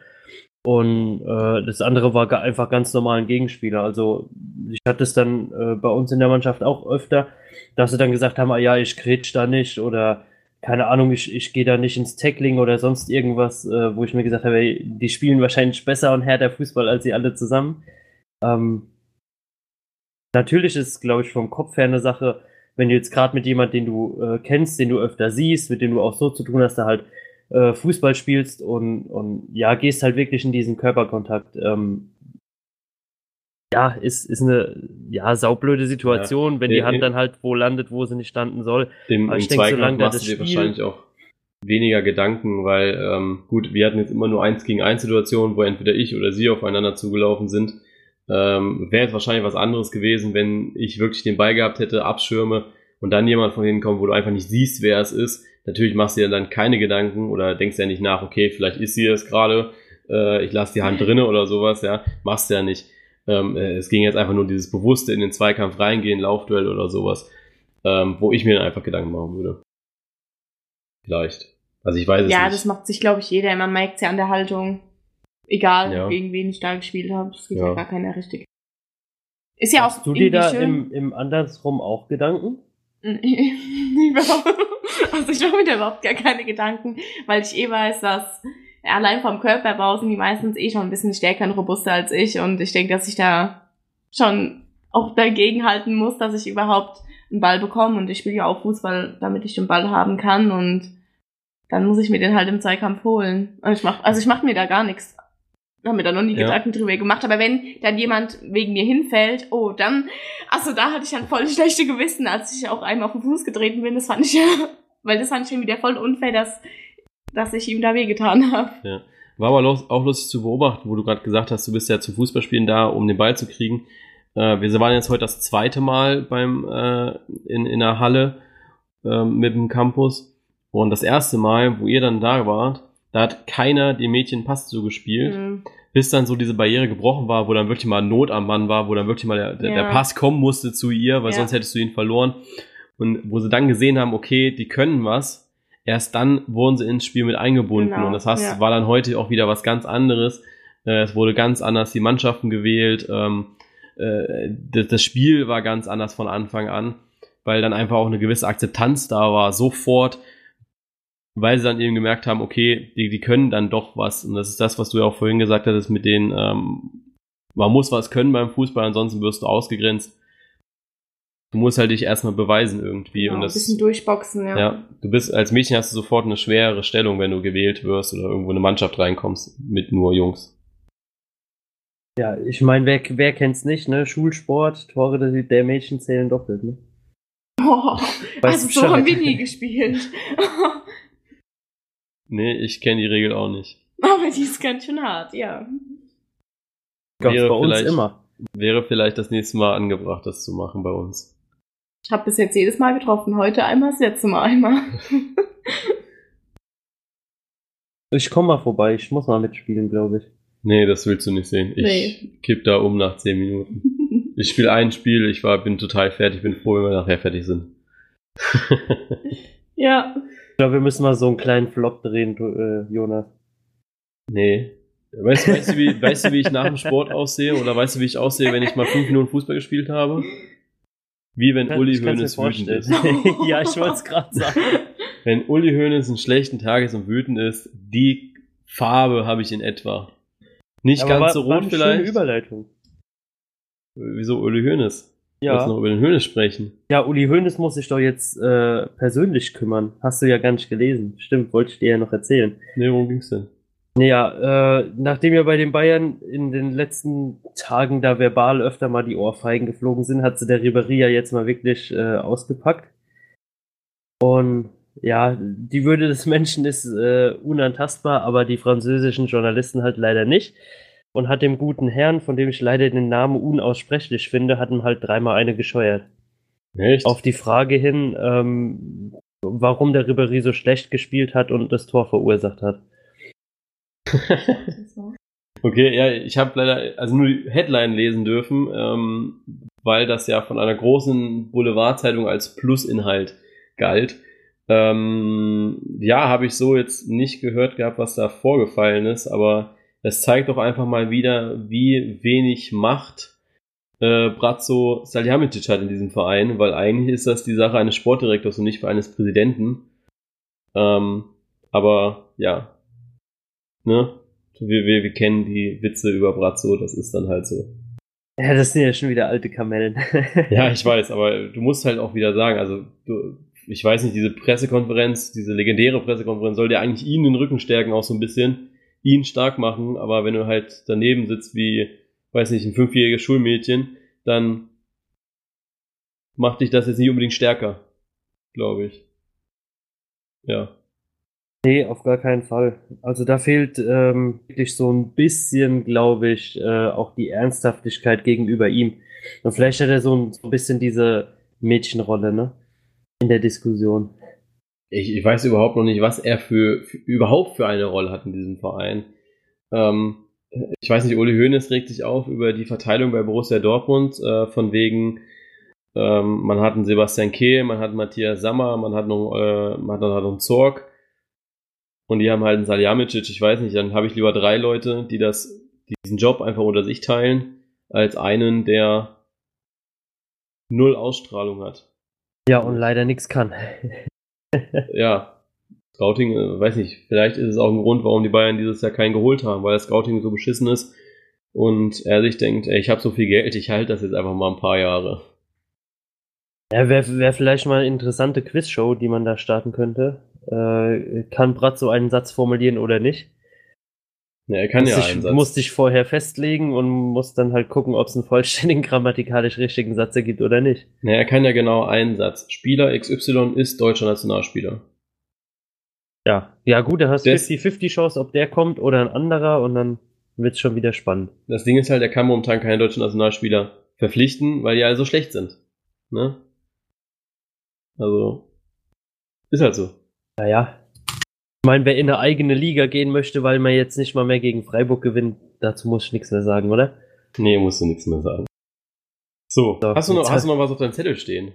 Und äh, das andere war einfach ganz normal ein Gegenspieler. Also ich hatte es dann äh, bei uns in der Mannschaft auch öfter, dass sie dann gesagt haben, ah, ja, ich kretsch da nicht oder keine Ahnung, ich, ich gehe da nicht ins Tackling oder sonst irgendwas, äh, wo ich mir gesagt habe, ey, die spielen wahrscheinlich besser und härter Fußball als sie alle zusammen. Ähm, natürlich ist es, glaube ich, vom Kopf her eine Sache, wenn du jetzt gerade mit jemand, den du äh, kennst, den du öfter siehst, mit dem du auch so zu tun hast, da halt äh, Fußball spielst und, und ja, gehst halt wirklich in diesen Körperkontakt. Ähm, ja, ist, ist eine ja, saublöde Situation, ja. wenn die Hand dann halt wo landet, wo sie nicht standen soll. Im, im denke, Zweikampf machst du dir wahrscheinlich auch weniger Gedanken, weil ähm, gut, wir hatten jetzt immer nur eins gegen eins Situationen, wo entweder ich oder sie aufeinander zugelaufen sind. Ähm, Wäre jetzt wahrscheinlich was anderes gewesen, wenn ich wirklich den Ball gehabt hätte, abschirme und dann jemand von hinten kommt, wo du einfach nicht siehst, wer es ist. Natürlich machst du dir dann keine Gedanken oder denkst ja nicht nach, okay, vielleicht ist sie es gerade, äh, ich lasse die Hand drinne oder sowas, ja, machst du ja nicht. Ähm, äh, es ging jetzt einfach nur dieses bewusste in den Zweikampf reingehen, Laufduell oder sowas, ähm, wo ich mir dann einfach Gedanken machen würde. Vielleicht. Also ich weiß es ja, nicht. Ja, das macht sich, glaube ich, jeder. Man merkt es ja an der Haltung. Egal, ja. gegen wen ich da gespielt habe. Das geht ja. ja gar keiner richtig. Ist ja Hast auch du dir da schön. im, im Andersrum auch Gedanken? also ich mache mir da überhaupt gar keine Gedanken, weil ich eh weiß, dass allein vom Körperbau sind die meistens eh schon ein bisschen stärker und robuster als ich und ich denke, dass ich da schon auch dagegen halten muss, dass ich überhaupt einen Ball bekomme und ich spiele ja auch Fußball, damit ich den Ball haben kann und dann muss ich mir den halt im Zweikampf holen. Und ich mach, also ich mache mir da gar nichts. Ich habe mir da noch nie ja. Gedanken drüber gemacht, aber wenn dann jemand wegen mir hinfällt, oh, dann, also da hatte ich dann voll schlechte Gewissen, als ich auch einmal auf den Fuß getreten bin. Das fand ich ja, weil das fand ich schon wieder voll unfair, dass dass ich ihm da wehgetan habe. Ja. War aber auch lustig zu beobachten, wo du gerade gesagt hast, du bist ja zum Fußballspielen da, um den Ball zu kriegen. Äh, wir waren jetzt heute das zweite Mal beim äh, in, in der Halle äh, mit dem Campus. Und das erste Mal, wo ihr dann da wart, da hat keiner dem Mädchen Pass zugespielt, mhm. bis dann so diese Barriere gebrochen war, wo dann wirklich mal Not am Mann war, wo dann wirklich mal der, der, Ja. der Pass kommen musste zu ihr, weil Ja. sonst hättest du ihn verloren. Und wo sie dann gesehen haben, okay, die können was, erst dann wurden sie ins Spiel mit eingebunden. Genau, Und das heißt, ja. war dann heute auch wieder was ganz anderes. Äh, es wurde ganz anders die Mannschaften gewählt. Ähm, äh, das, das Spiel war ganz anders von Anfang an, weil dann einfach auch eine gewisse Akzeptanz da war, sofort, weil sie dann eben gemerkt haben, okay, die, die können dann doch was. Und das ist das, was du ja auch vorhin gesagt hattest, mit den, ähm, man muss was können beim Fußball, ansonsten wirst du ausgegrenzt. Du musst halt dich erstmal beweisen irgendwie. Ja, und ein das, bisschen durchboxen, ja. ja, du bist als Mädchen hast du sofort eine schwere Stellung, wenn du gewählt wirst oder irgendwo in eine Mannschaft reinkommst mit nur Jungs. Ja, ich meine, wer, wer kennt's nicht, ne? Schulsport, Tore der, der Mädchen zählen doppelt, ne? Oh, Weißt also so haben wir nie gespielt. Nee, ich kenne die Regel auch nicht. Aber die ist ganz schön hart, ja. Gab's Wäre bei uns immer. Wäre vielleicht das nächste Mal angebracht, das zu machen bei uns. Ich habe bis jetzt jedes Mal getroffen. Heute einmal, das letzte Mal einmal. Ich komme mal vorbei, ich muss mal mitspielen, glaube ich. Nee, das willst du nicht sehen. Ich Nee. kipp da um nach 10 Minuten. Ich spiele ein Spiel, ich war, bin total fertig, bin froh, wenn wir nachher fertig sind. ja. Ich glaube, wir müssen mal so einen kleinen Flop drehen, du, äh, Jonas. nee. Weißt, du- weißt, du, wie, weißt du, wie ich nach dem Sport aussehe? Oder weißt du, wie ich aussehe, wenn ich mal fünf Minuten Fußball gespielt habe? Wie wenn Uli Hoeneß wütend ist. ja, ich wollte es gerade sagen. Wenn Uli Hoeneß einen schlechten Tag ist und wütend ist, die Farbe habe ich in etwa. Nicht Aber ganz war- so war rot eine schöne vielleicht. Überleitung. Wieso Uli Hoeneß? Ja. Ja. Willst du noch über den Hoeneß sprechen? Ja, Uli Hoeneß muss sich doch jetzt äh, persönlich kümmern. Hast du ja gar nicht gelesen. Stimmt, wollte ich dir ja noch erzählen. Nee, worum ging's denn? Ja, äh, nachdem ja bei den Bayern in den letzten Tagen da verbal öfter mal die Ohrfeigen geflogen sind, hat sie der Ribéry ja jetzt mal wirklich äh, ausgepackt. Und ja, die Würde des Menschen ist äh, unantastbar, aber die französischen Journalisten halt leider nicht. Und hat dem guten Herrn, von dem ich leider den Namen unaussprechlich finde, hat ihm halt dreimal eine gescheuert. Echt? Auf die Frage hin, ähm, warum der Ribéry so schlecht gespielt hat und das Tor verursacht hat. Okay, ja, ich habe leider also nur die Headline lesen dürfen, ähm, weil das ja von einer großen Boulevardzeitung als Plusinhalt galt. Ähm, ja, habe ich so jetzt nicht gehört gehabt, was da vorgefallen ist, aber es zeigt doch einfach mal wieder, wie wenig Macht äh, Brazzo Salihamidzic hat in diesem Verein, weil eigentlich ist das die Sache eines Sportdirektors und nicht für eines Präsidenten. Ähm, aber ja, ne? Wir, wir, wir kennen die Witze über Brazzo, das ist dann halt so. Ja, das sind ja schon wieder alte Kamellen. Ja, ich weiß, aber du musst halt auch wieder sagen, also du, ich weiß nicht, diese Pressekonferenz, diese legendäre Pressekonferenz soll dir eigentlich ihn den Rücken stärken, auch so ein bisschen, ihn stark machen, aber wenn du halt daneben sitzt wie, weiß nicht, ein fünfjähriges Schulmädchen, dann macht dich das jetzt nicht unbedingt stärker, glaube ich. Ja. Nee, auf gar keinen Fall. Also da fehlt ähm, wirklich so ein bisschen, glaube ich, äh, auch die Ernsthaftigkeit gegenüber ihm. Und vielleicht hat er so ein, so ein bisschen diese Mädchenrolle, ne? In der Diskussion. ich, ich weiß überhaupt noch nicht, was er für, für überhaupt für eine Rolle hat in diesem Verein. Ähm, ich weiß nicht, Uli Hoeneß regt sich auf über die Verteilung bei Borussia Dortmund, äh, von wegen, ähm, man hat einen Sebastian Kehl, man hat Matthias Sammer, man hat noch, äh, man hat noch einen Zorg und die haben halt einen Salihamidzic, ich weiß nicht, dann habe ich lieber drei Leute, die das, die diesen Job einfach unter sich teilen, als einen, der null Ausstrahlung hat Ja, und leider nichts kann. ja, Scouting, äh, weiß nicht, vielleicht ist es auch ein Grund, warum die Bayern dieses Jahr keinen geholt haben, weil das Scouting so beschissen ist und er sich denkt, ey, ich habe so viel Geld, ich halte das jetzt einfach mal ein paar Jahre. Ja, wäre wär vielleicht mal eine interessante Quizshow, die man da starten könnte. Äh, kann Bratzo einen Satz formulieren oder nicht? Ja, er kann muss ja dich, einen Satz. muss dich vorher festlegen und muss dann halt gucken, ob es einen vollständigen grammatikalisch richtigen Satz ergibt oder nicht. Ja, er kann ja genau einen Satz. Spieler XY ist deutscher Nationalspieler. Ja, ja gut, dann hast du Das- 50-50 Chance, ob der kommt oder ein anderer und dann wird's schon wieder spannend. Das Ding ist halt, er kann momentan keine deutschen Nationalspieler verpflichten, weil die alle so schlecht sind. Ne? Also, ist halt so. Naja. Ich meine, wer in eine eigene Liga gehen möchte, weil man jetzt nicht mal mehr gegen Freiburg gewinnt, dazu muss ich nichts mehr sagen, oder? Nee, musst du nichts mehr sagen. So, So, hast, du noch, hast du noch was auf deinem Zettel stehen?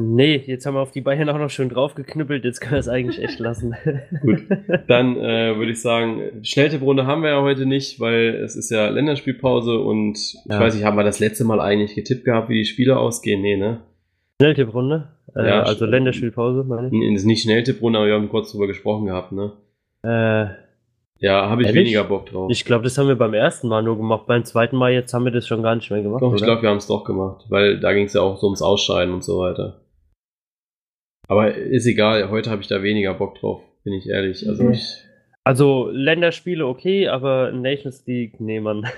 Nee, jetzt haben wir auf die Bayern auch noch schön draufgeknüppelt, jetzt können wir es eigentlich echt lassen. Gut. Dann äh, würde ich sagen, Schnelltipprunde haben wir ja heute nicht, weil es ist ja Länderspielpause und ich Ja. weiß nicht, haben wir das letzte Mal eigentlich getippt gehabt, wie die Spiele ausgehen? Nee, ne? Schnelltipprunde? Äh, Ja, also Länderspielpause, meine ich. Ist nicht Schnelltipprunde, aber wir haben kurz drüber gesprochen gehabt, ne? Äh, Ja, habe ich Ehrlich? weniger Bock drauf. ich glaube, das haben wir beim ersten Mal nur gemacht. Beim zweiten Mal jetzt haben wir das schon gar nicht mehr gemacht. Doch, ich glaube, wir haben es doch gemacht, weil da ging es ja auch so ums Ausscheiden und so weiter. Aber ist egal, heute habe ich da weniger Bock drauf, bin ich ehrlich. Also Mhm. ich, Also Länderspiele okay, aber Nations League, nee, Mann.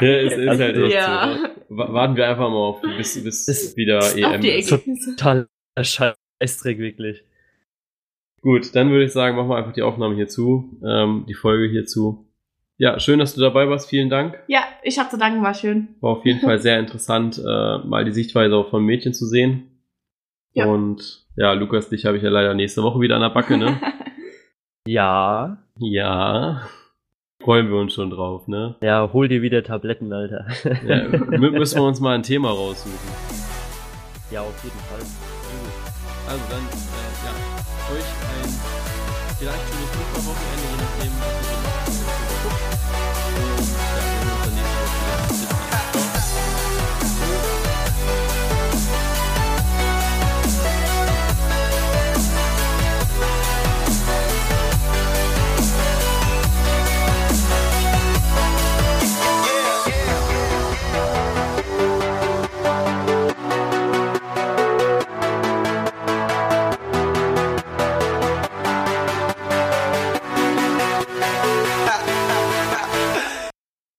ja, ist, ist halt echt Ja. so. Wa- Warten wir einfach mal auf, bis, bis Ist- wieder Auf EM ist. Total Scheißdreck, wirklich. Gut, dann würde ich sagen, machen wir einfach die Aufnahme hier zu, ähm, die Folge hier zu. Ja, schön, dass du dabei warst. Vielen Dank. Ja, ich hab zu danken, war schön. War auf jeden Fall sehr interessant, äh, mal die Sichtweise auch von Mädchen zu sehen. Ja. Und ja, Lukas, dich habe ich ja leider nächste Woche wieder an der Backe, ne? Ja. ja. Freuen wir uns schon drauf, ne? Ja, hol dir wieder Tabletten, Alter. Ja, mü- müssen wir uns mal ein Thema raussuchen. ja auf jeden Fall. Also dann, äh, ja, euch ein vielleicht schönes Fußballwochenende, je nachdem, was ihr